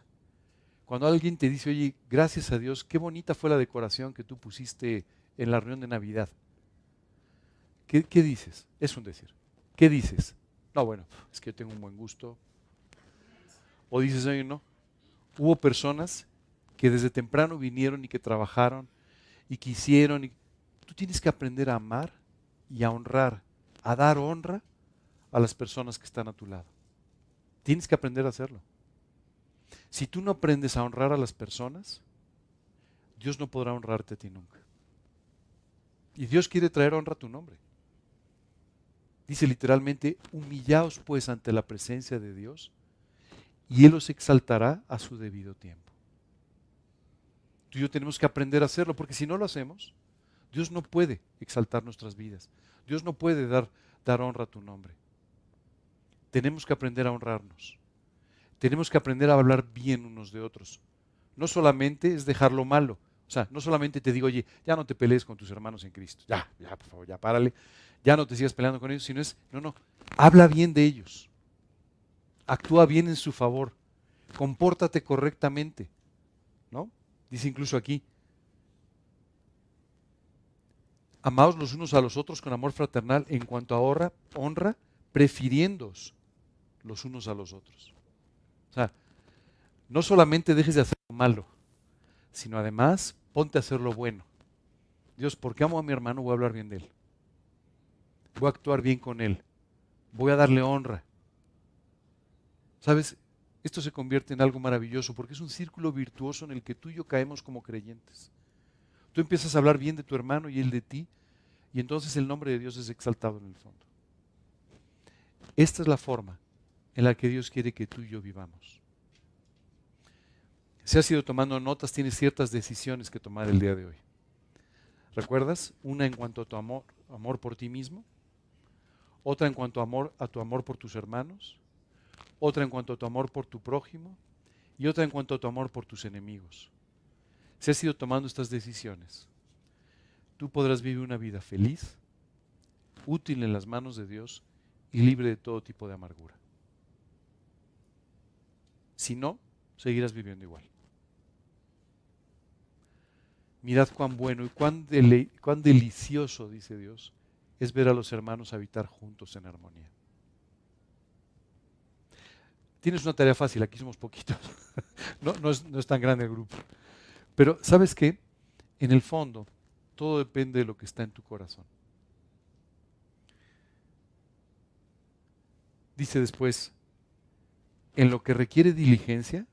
Cuando alguien te dice, oye, gracias a Dios, qué bonita fue la decoración que tú pusiste en la reunión de Navidad. ¿Qué, qué dices? Es un decir. ¿Qué dices? No, bueno, es que yo tengo un buen gusto. O dices, oye, no. Hubo personas que desde temprano vinieron y que trabajaron y que hicieron. Y Tú tienes que aprender a amar y a honrar, a dar honra a las personas que están a tu lado. Tienes que aprender a hacerlo. Si tú no aprendes a honrar a las personas, Dios no podrá honrarte a ti nunca. Y Dios quiere traer honra a tu nombre. Dice literalmente, humillaos pues ante la presencia de Dios y Él os exaltará a su debido tiempo. Tú y yo tenemos que aprender a hacerlo, porque si no lo hacemos, Dios no puede exaltar nuestras vidas. Dios no puede dar, dar honra a tu nombre. Tenemos que aprender a honrarnos. Tenemos que aprender a hablar bien unos de otros. No solamente es dejar lo malo. O sea, no solamente te digo, oye, ya no te pelees con tus hermanos en Cristo. Ya, ya, por favor, ya párale. Ya no te sigas peleando con ellos, sino es, no, no, habla bien de ellos. Actúa bien en su favor. Compórtate correctamente. ¿No? Dice incluso aquí, Amaos los unos a los otros con amor fraternal en cuanto a honra, honra los unos a los otros. O sea, no solamente dejes de hacer lo malo, sino además ponte a hacer lo bueno. Dios, porque amo a mi hermano, voy a hablar bien de él. Voy a actuar bien con él. Voy a darle honra. ¿Sabes? Esto se convierte en algo maravilloso porque es un círculo virtuoso en el que tú y yo caemos como creyentes. Tú empiezas a hablar bien de tu hermano y él de ti, y entonces el nombre de Dios es exaltado en el fondo. Esta es la forma en la que Dios quiere que tú y yo vivamos. Si has ido tomando notas, tienes ciertas decisiones que tomar el día de hoy. ¿Recuerdas? Una en cuanto a tu amor, amor por ti mismo, otra en cuanto a, amor, a tu amor por tus hermanos, otra en cuanto a tu amor por tu prójimo y otra en cuanto a tu amor por tus enemigos. Si has ido tomando estas decisiones, tú podrás vivir una vida feliz, útil en las manos de Dios y libre de todo tipo de amargura. Si no, seguirás viviendo igual. Mirad cuán bueno y cuán, cuán delicioso, dice Dios, es ver a los hermanos habitar juntos en armonía. Tienes una tarea fácil, aquí somos poquitos. *laughs* no, no, es, no es tan grande el grupo. Pero ¿sabes qué? En el fondo, todo depende de lo que está en tu corazón. Dice después, en lo que requiere diligencia,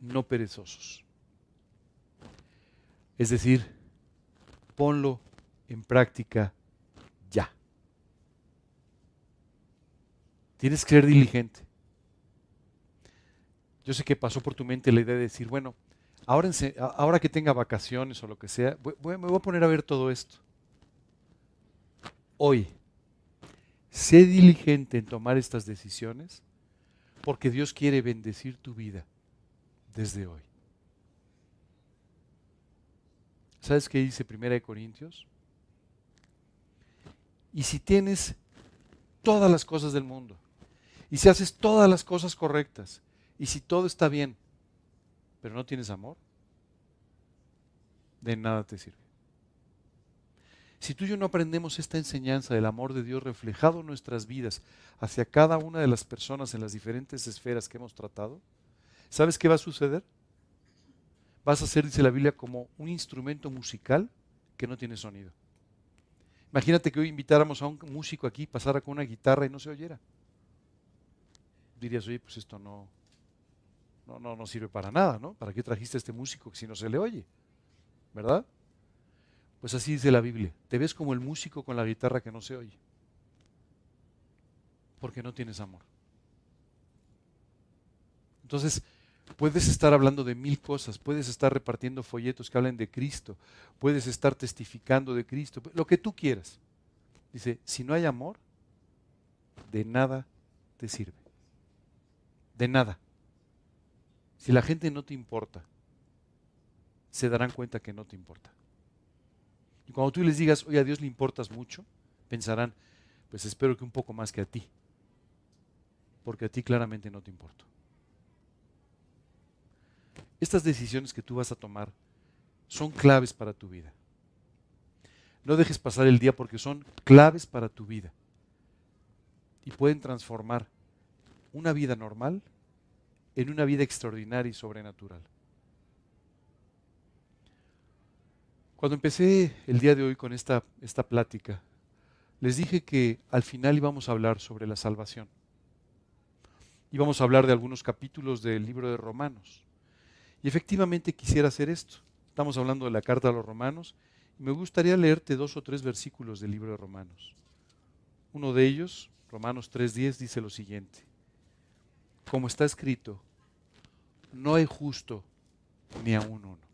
no perezosos. Es decir, ponlo en práctica ya. Tienes que ser diligente. Yo sé que pasó por tu mente la idea de decir, bueno, ahora, que tenga vacaciones o lo que sea, me voy a poner a ver todo esto. Hoy, sé diligente en tomar estas decisiones porque Dios quiere bendecir tu vida desde hoy. ¿Sabes qué dice Primera de Corintios? Y si tienes todas las cosas del mundo, y si haces todas las cosas correctas, y si todo está bien, pero no tienes amor, de nada te sirve. Si tú y yo no aprendemos esta enseñanza del amor de Dios reflejado en nuestras vidas hacia cada una de las personas en las diferentes esferas que hemos tratado, ¿sabes qué va a suceder? Vas a ser, dice la Biblia, como un instrumento musical que no tiene sonido. Imagínate que hoy invitáramos a un músico aquí, pasara con una guitarra y no se oyera. Dirías, oye, pues esto no, no, no, no sirve para nada, ¿no? ¿Para qué trajiste a este músico si no se le oye? ¿Verdad? Pues así dice la Biblia. Te ves como el músico con la guitarra que no se oye. Porque no tienes amor. Entonces, puedes estar hablando de mil cosas, puedes estar repartiendo folletos que hablen de Cristo, puedes estar testificando de Cristo, lo que tú quieras. Dice, si no hay amor, de nada te sirve. De nada. Si la gente no te importa, se darán cuenta que no te importa. Y cuando tú les digas, oye, a Dios le importas mucho, pensarán, pues espero que un poco más que a ti, porque a ti claramente no te importo. Estas decisiones que tú vas a tomar son claves para tu vida. No dejes pasar el día porque son claves para tu vida y pueden transformar una vida normal en una vida extraordinaria y sobrenatural. Cuando empecé el día de hoy con esta, esta plática, les dije que al final íbamos a hablar sobre la salvación. Íbamos a hablar de algunos capítulos del libro de Romanos. Y efectivamente quisiera hacer esto. Estamos hablando de la carta a los romanos y me gustaría leerte dos o tres versículos del libro de Romanos. Uno de ellos, Romanos 3.10, dice lo siguiente. Como está escrito, no hay justo ni a uno.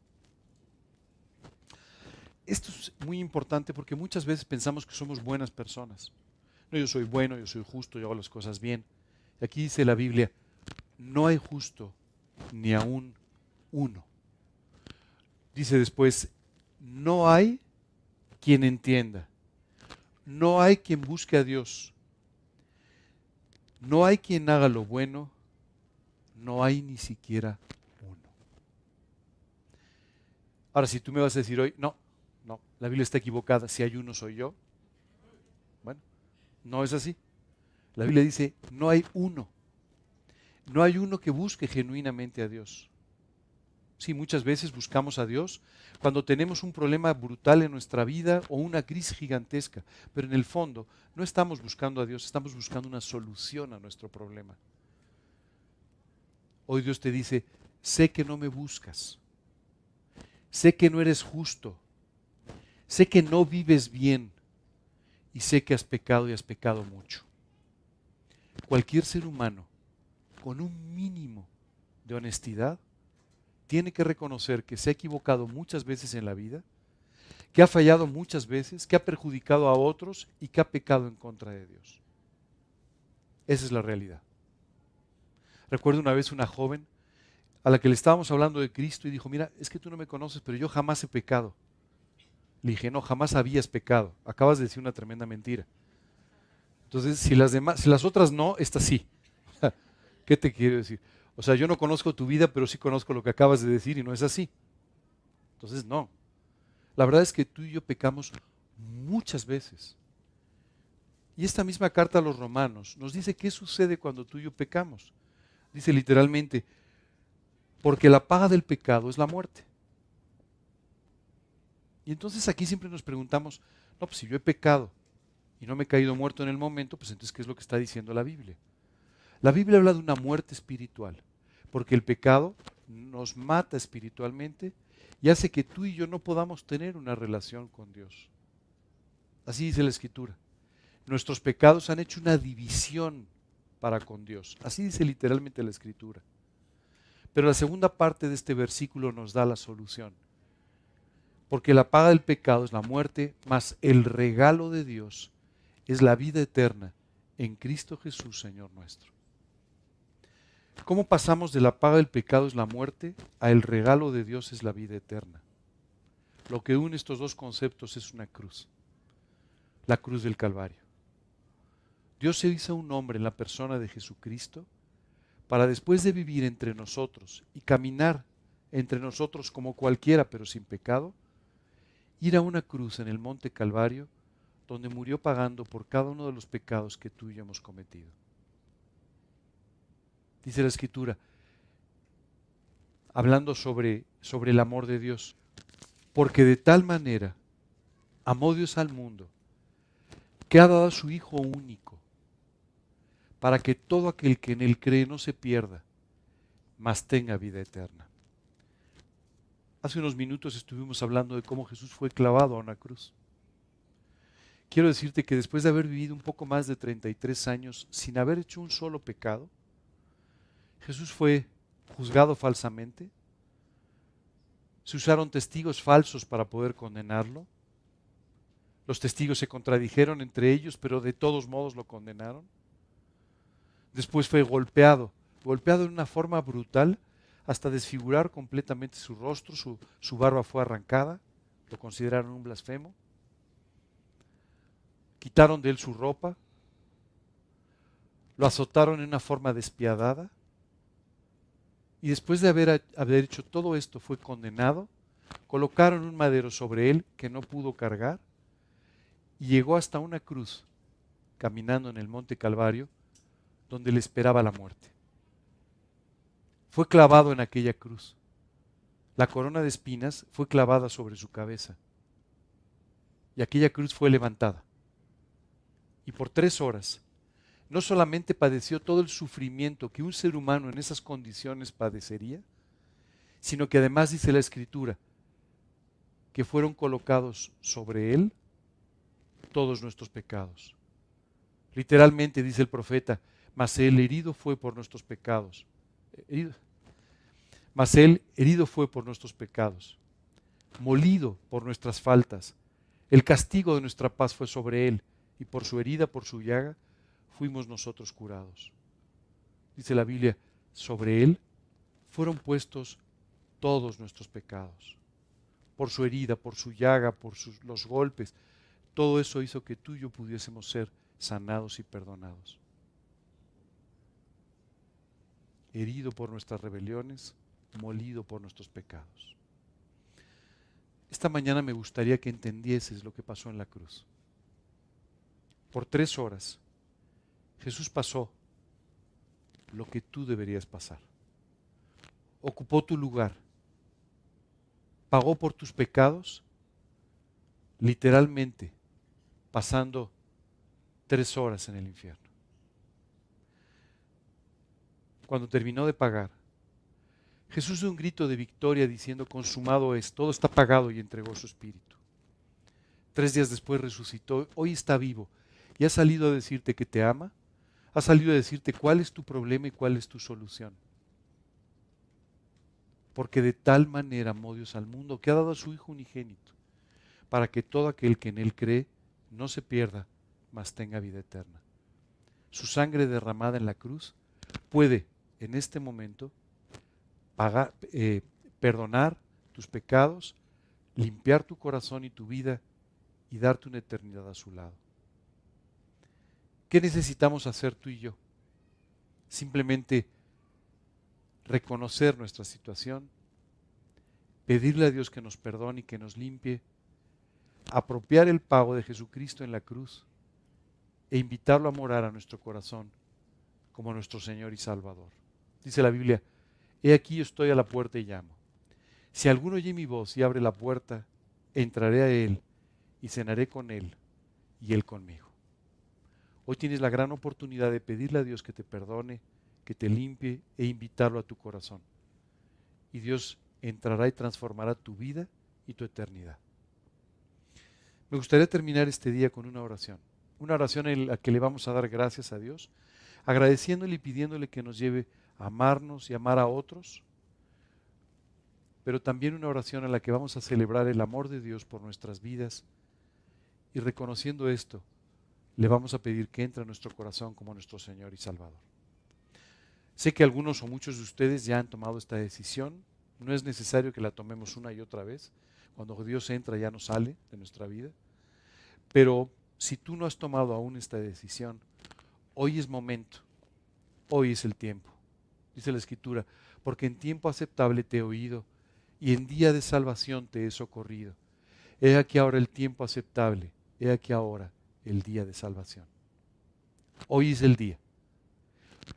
Esto es muy importante porque muchas veces pensamos que somos buenas personas. No, yo soy bueno, yo soy justo, yo hago las cosas bien. Aquí dice la Biblia, no hay justo ni aún uno. Dice después, no hay quien entienda. No hay quien busque a Dios. No hay quien haga lo bueno, no hay ni siquiera uno. Ahora, si tú me vas a decir hoy, no, la Biblia está equivocada, si hay uno soy yo. Bueno, no es así. La Biblia dice, no hay uno. No hay uno que busque genuinamente a Dios. Sí, muchas veces buscamos a Dios cuando tenemos un problema brutal en nuestra vida o una crisis gigantesca, pero en el fondo no estamos buscando a Dios, estamos buscando una solución a nuestro problema. Hoy Dios te dice, sé que no me buscas, sé que no eres justo, sé que no vives bien y sé que has pecado y has pecado mucho. Cualquier ser humano con un mínimo de honestidad, tiene que reconocer que se ha equivocado muchas veces en la vida, que ha fallado muchas veces, que ha perjudicado a otros y que ha pecado en contra de Dios. Esa es la realidad. Recuerdo una vez una joven a la que le estábamos hablando de Cristo y dijo, mira, es que tú no me conoces, pero yo jamás he pecado. Le dije, no, jamás habías pecado. Acabas de decir una tremenda mentira. Entonces, si las demás, si las otras no, esta sí. *laughs* ¿Qué te quiero decir? O sea, yo no conozco tu vida, pero sí conozco lo que acabas de decir y no es así. Entonces, no. La verdad es que tú y yo pecamos muchas veces. Y esta misma carta a los romanos nos dice qué sucede cuando tú y yo pecamos. Dice literalmente, porque la paga del pecado es la muerte. Y entonces aquí siempre nos preguntamos, no, pues si yo he pecado y no me he caído muerto en el momento, pues entonces, ¿qué es lo que está diciendo la Biblia? La Biblia habla de una muerte espiritual, porque el pecado nos mata espiritualmente y hace que tú y yo no podamos tener una relación con Dios. Así dice la Escritura. Nuestros pecados han hecho una división para con Dios. Así dice literalmente la Escritura. Pero la segunda parte de este versículo nos da la solución. Porque la paga del pecado es la muerte, mas el regalo de Dios es la vida eterna en Cristo Jesús, Señor nuestro. ¿Cómo pasamos de la paga del pecado es la muerte a el regalo de Dios es la vida eterna? Lo que une estos dos conceptos es una cruz, la cruz del Calvario. Dios se hizo un hombre en la persona de Jesucristo para después de vivir entre nosotros y caminar entre nosotros como cualquiera pero sin pecado, ir a una cruz en el monte Calvario donde murió pagando por cada uno de los pecados que tú y yo hemos cometido dice la escritura, hablando sobre, sobre el amor de Dios. Porque de tal manera amó Dios al mundo, que ha dado a su Hijo único, para que todo aquel que en él cree no se pierda, mas tenga vida eterna. Hace unos minutos estuvimos hablando de cómo Jesús fue clavado a una cruz. Quiero decirte que después de haber vivido un poco más de 33 años sin haber hecho un solo pecado, Jesús fue juzgado falsamente. Se usaron testigos falsos para poder condenarlo. Los testigos se contradijeron entre ellos, pero de todos modos lo condenaron. Después fue golpeado, golpeado de una forma brutal hasta desfigurar completamente su rostro, su, su barba fue arrancada, lo consideraron un blasfemo. Quitaron de él su ropa, lo azotaron en una forma despiadada y después de haber, haber hecho todo esto fue condenado, colocaron un madero sobre él que no pudo cargar y llegó hasta una cruz caminando en el monte Calvario donde le esperaba la muerte. Fue clavado en aquella cruz. La corona de espinas fue clavada sobre su cabeza y aquella cruz fue levantada. Y por tres horas no solamente padeció todo el sufrimiento que un ser humano en esas condiciones padecería, sino que además dice la Escritura que fueron colocados sobre él todos nuestros pecados. Literalmente dice el profeta, mas él herido fue por nuestros pecados. Herido. Mas él herido fue por nuestros pecados, molido por nuestras faltas. El castigo de nuestra paz fue sobre él, y por su herida, por su llaga, fuimos nosotros curados. Dice la Biblia, sobre Él fueron puestos todos nuestros pecados. Por su herida, por su llaga, por sus, los golpes. Todo eso hizo que tú y yo pudiésemos ser sanados y perdonados. Herido por nuestras rebeliones, molido por nuestros pecados. Esta mañana me gustaría que entendieses lo que pasó en la cruz. Por tres horas Jesús pasó lo que tú deberías pasar. Ocupó tu lugar. Pagó por tus pecados, literalmente pasando tres horas en el infierno. Cuando terminó de pagar, Jesús dio un grito de victoria diciendo, consumado es, todo está pagado y entregó su espíritu. Tres días después resucitó, hoy está vivo y ha salido a decirte que te ama ha salido a decirte cuál es tu problema y cuál es tu solución. Porque de tal manera amó Dios al mundo que ha dado a su Hijo unigénito, para que todo aquel que en Él cree no se pierda, mas tenga vida eterna. Su sangre derramada en la cruz puede en este momento eh, perdonar tus pecados, limpiar tu corazón y tu vida y darte una eternidad a su lado. ¿Qué necesitamos hacer tú y yo? Simplemente reconocer nuestra situación, pedirle a Dios que nos perdone y que nos limpie, apropiar el pago de Jesucristo en la cruz e invitarlo a morar a nuestro corazón como nuestro Señor y Salvador. Dice la Biblia, he aquí yo estoy a la puerta y llamo. Si alguno oye mi voz y abre la puerta, entraré a Él y cenaré con Él y Él conmigo. Hoy tienes la gran oportunidad de pedirle a Dios que te perdone, que te limpie e invitarlo a tu corazón. Y Dios entrará y transformará tu vida y tu eternidad. Me gustaría terminar este día con una oración. Una oración en la que le vamos a dar gracias a Dios, agradeciéndole y pidiéndole que nos lleve a amarnos y amar a otros, pero también una oración en la que vamos a celebrar el amor de Dios por nuestras vidas y reconociendo esto, le vamos a pedir que entre a nuestro corazón como nuestro Señor y Salvador. Sé que algunos o muchos de ustedes ya han tomado esta decisión. No es necesario que la tomemos una y otra vez. Cuando Dios entra ya no sale de nuestra vida. Pero si tú no has tomado aún esta decisión, hoy es momento. Hoy es el tiempo. Dice la Escritura, porque en tiempo aceptable te he oído y en día de salvación te he socorrido. He aquí ahora el tiempo aceptable. He aquí ahora el día de salvación. Hoy es el día.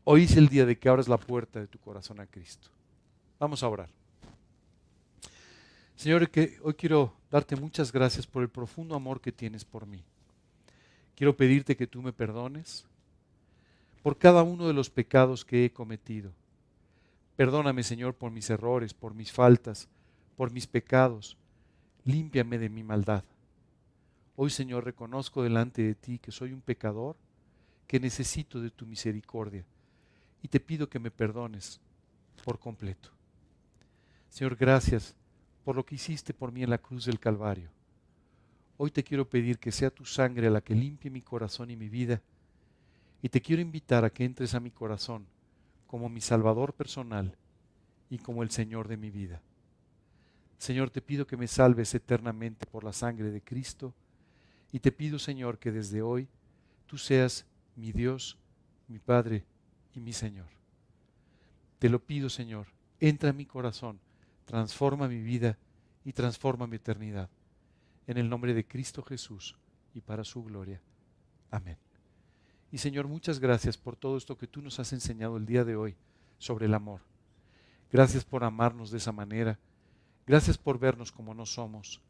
Hoy es el día de que abras la puerta de tu corazón a Cristo. Vamos a orar. Señor, que hoy quiero darte muchas gracias por el profundo amor que tienes por mí. Quiero pedirte que tú me perdones por cada uno de los pecados que he cometido. Perdóname, Señor, por mis errores, por mis faltas, por mis pecados. Límpiame de mi maldad. Hoy, Señor, reconozco delante de ti que soy un pecador, que necesito de tu misericordia y te pido que me perdones por completo. Señor, gracias por lo que hiciste por mí en la cruz del Calvario. Hoy te quiero pedir que sea tu sangre la que limpie mi corazón y mi vida, y te quiero invitar a que entres a mi corazón como mi Salvador personal y como el Señor de mi vida. Señor, te pido que me salves eternamente por la sangre de Cristo, y te pido, Señor, que desde hoy tú seas mi Dios, mi Padre y mi Señor. Te lo pido, Señor, entra en mi corazón, transforma mi vida y transforma mi eternidad. En el nombre de Cristo Jesús y para su gloria. Amén. Y Señor, muchas gracias por todo esto que tú nos has enseñado el día de hoy sobre el amor. Gracias por amarnos de esa manera. Gracias por vernos como no somos.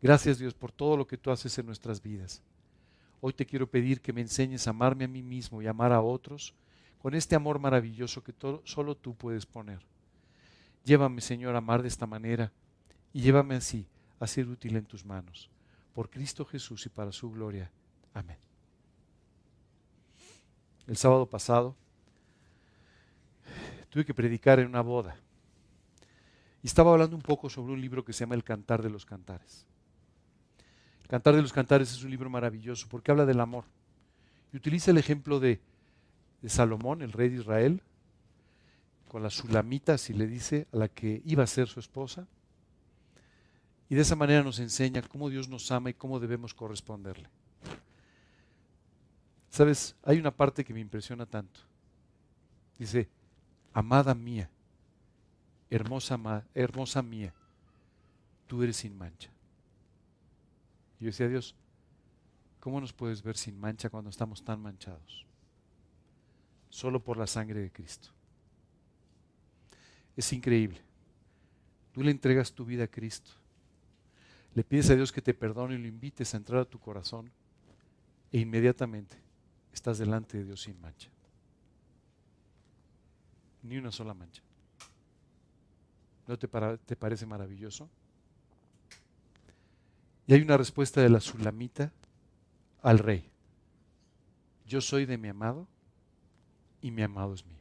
Gracias Dios por todo lo que tú haces en nuestras vidas. Hoy te quiero pedir que me enseñes a amarme a mí mismo y amar a otros con este amor maravilloso que solo tú puedes poner. Llévame, Señor, a amar de esta manera y llévame así a ser útil en tus manos. Por Cristo Jesús y para su gloria. Amén. El sábado pasado tuve que predicar en una boda y estaba hablando un poco sobre un libro que se llama El Cantar de los Cantares. El Cantar de los Cantares es un libro maravilloso porque habla del amor y utiliza el ejemplo de de Salomón, el rey de Israel, con la sulamita, así le dice, a la que iba a ser su esposa. Y de esa manera nos enseña cómo Dios nos ama y cómo debemos corresponderle. Sabes, hay una parte que me impresiona tanto. Dice, amada mía, hermosa, hermosa mía, tú eres sin mancha. Y yo decía, Dios, ¿cómo nos puedes ver sin mancha cuando estamos tan manchados? solo por la sangre de Cristo. Es increíble. Tú le entregas tu vida a Cristo. Le pides a Dios que te perdone y lo invites a entrar a tu corazón e inmediatamente estás delante de Dios sin mancha. Ni una sola mancha. ¿No te, parece maravilloso? Y hay una respuesta de la Sulamita al rey. Yo soy de mi amado y mi amado es mío.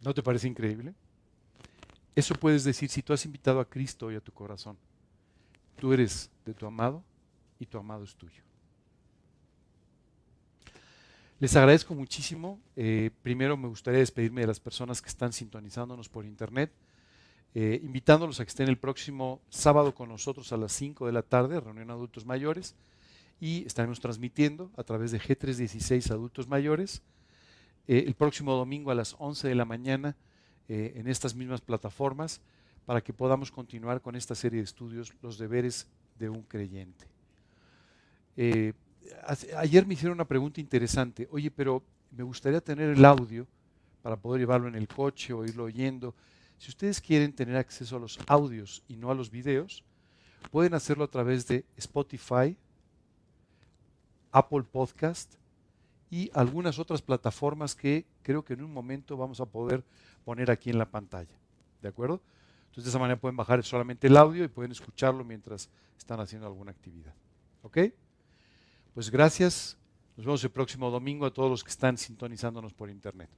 ¿No te parece increíble? Eso puedes decir si tú has invitado a Cristo hoy a tu corazón. Tú eres de tu amado y tu amado es tuyo. Les agradezco muchísimo. Eh, primero me gustaría despedirme de las personas que están sintonizándonos por internet, eh, invitándolos a que estén el próximo sábado con nosotros a las 5 de la tarde, reunión adultos mayores, y estaremos transmitiendo a través de G316 Adultos Mayores. Eh, el próximo domingo a las 11 de la mañana en estas mismas plataformas para que podamos continuar con esta serie de estudios, los deberes de un creyente ayer me hicieron una pregunta interesante. Oye, pero me gustaría tener el audio para poder llevarlo en el coche o irlo oyendo. Si ustedes quieren tener acceso a los audios y no a los videos, pueden hacerlo a través de Spotify, Apple Podcast y algunas otras plataformas que creo que en un momento vamos a poder poner aquí en la pantalla. ¿De acuerdo? Entonces de esa manera pueden bajar solamente el audio y pueden escucharlo mientras están haciendo alguna actividad. ¿Ok? Pues gracias. Nos vemos el próximo domingo a todos los que están sintonizándonos por internet.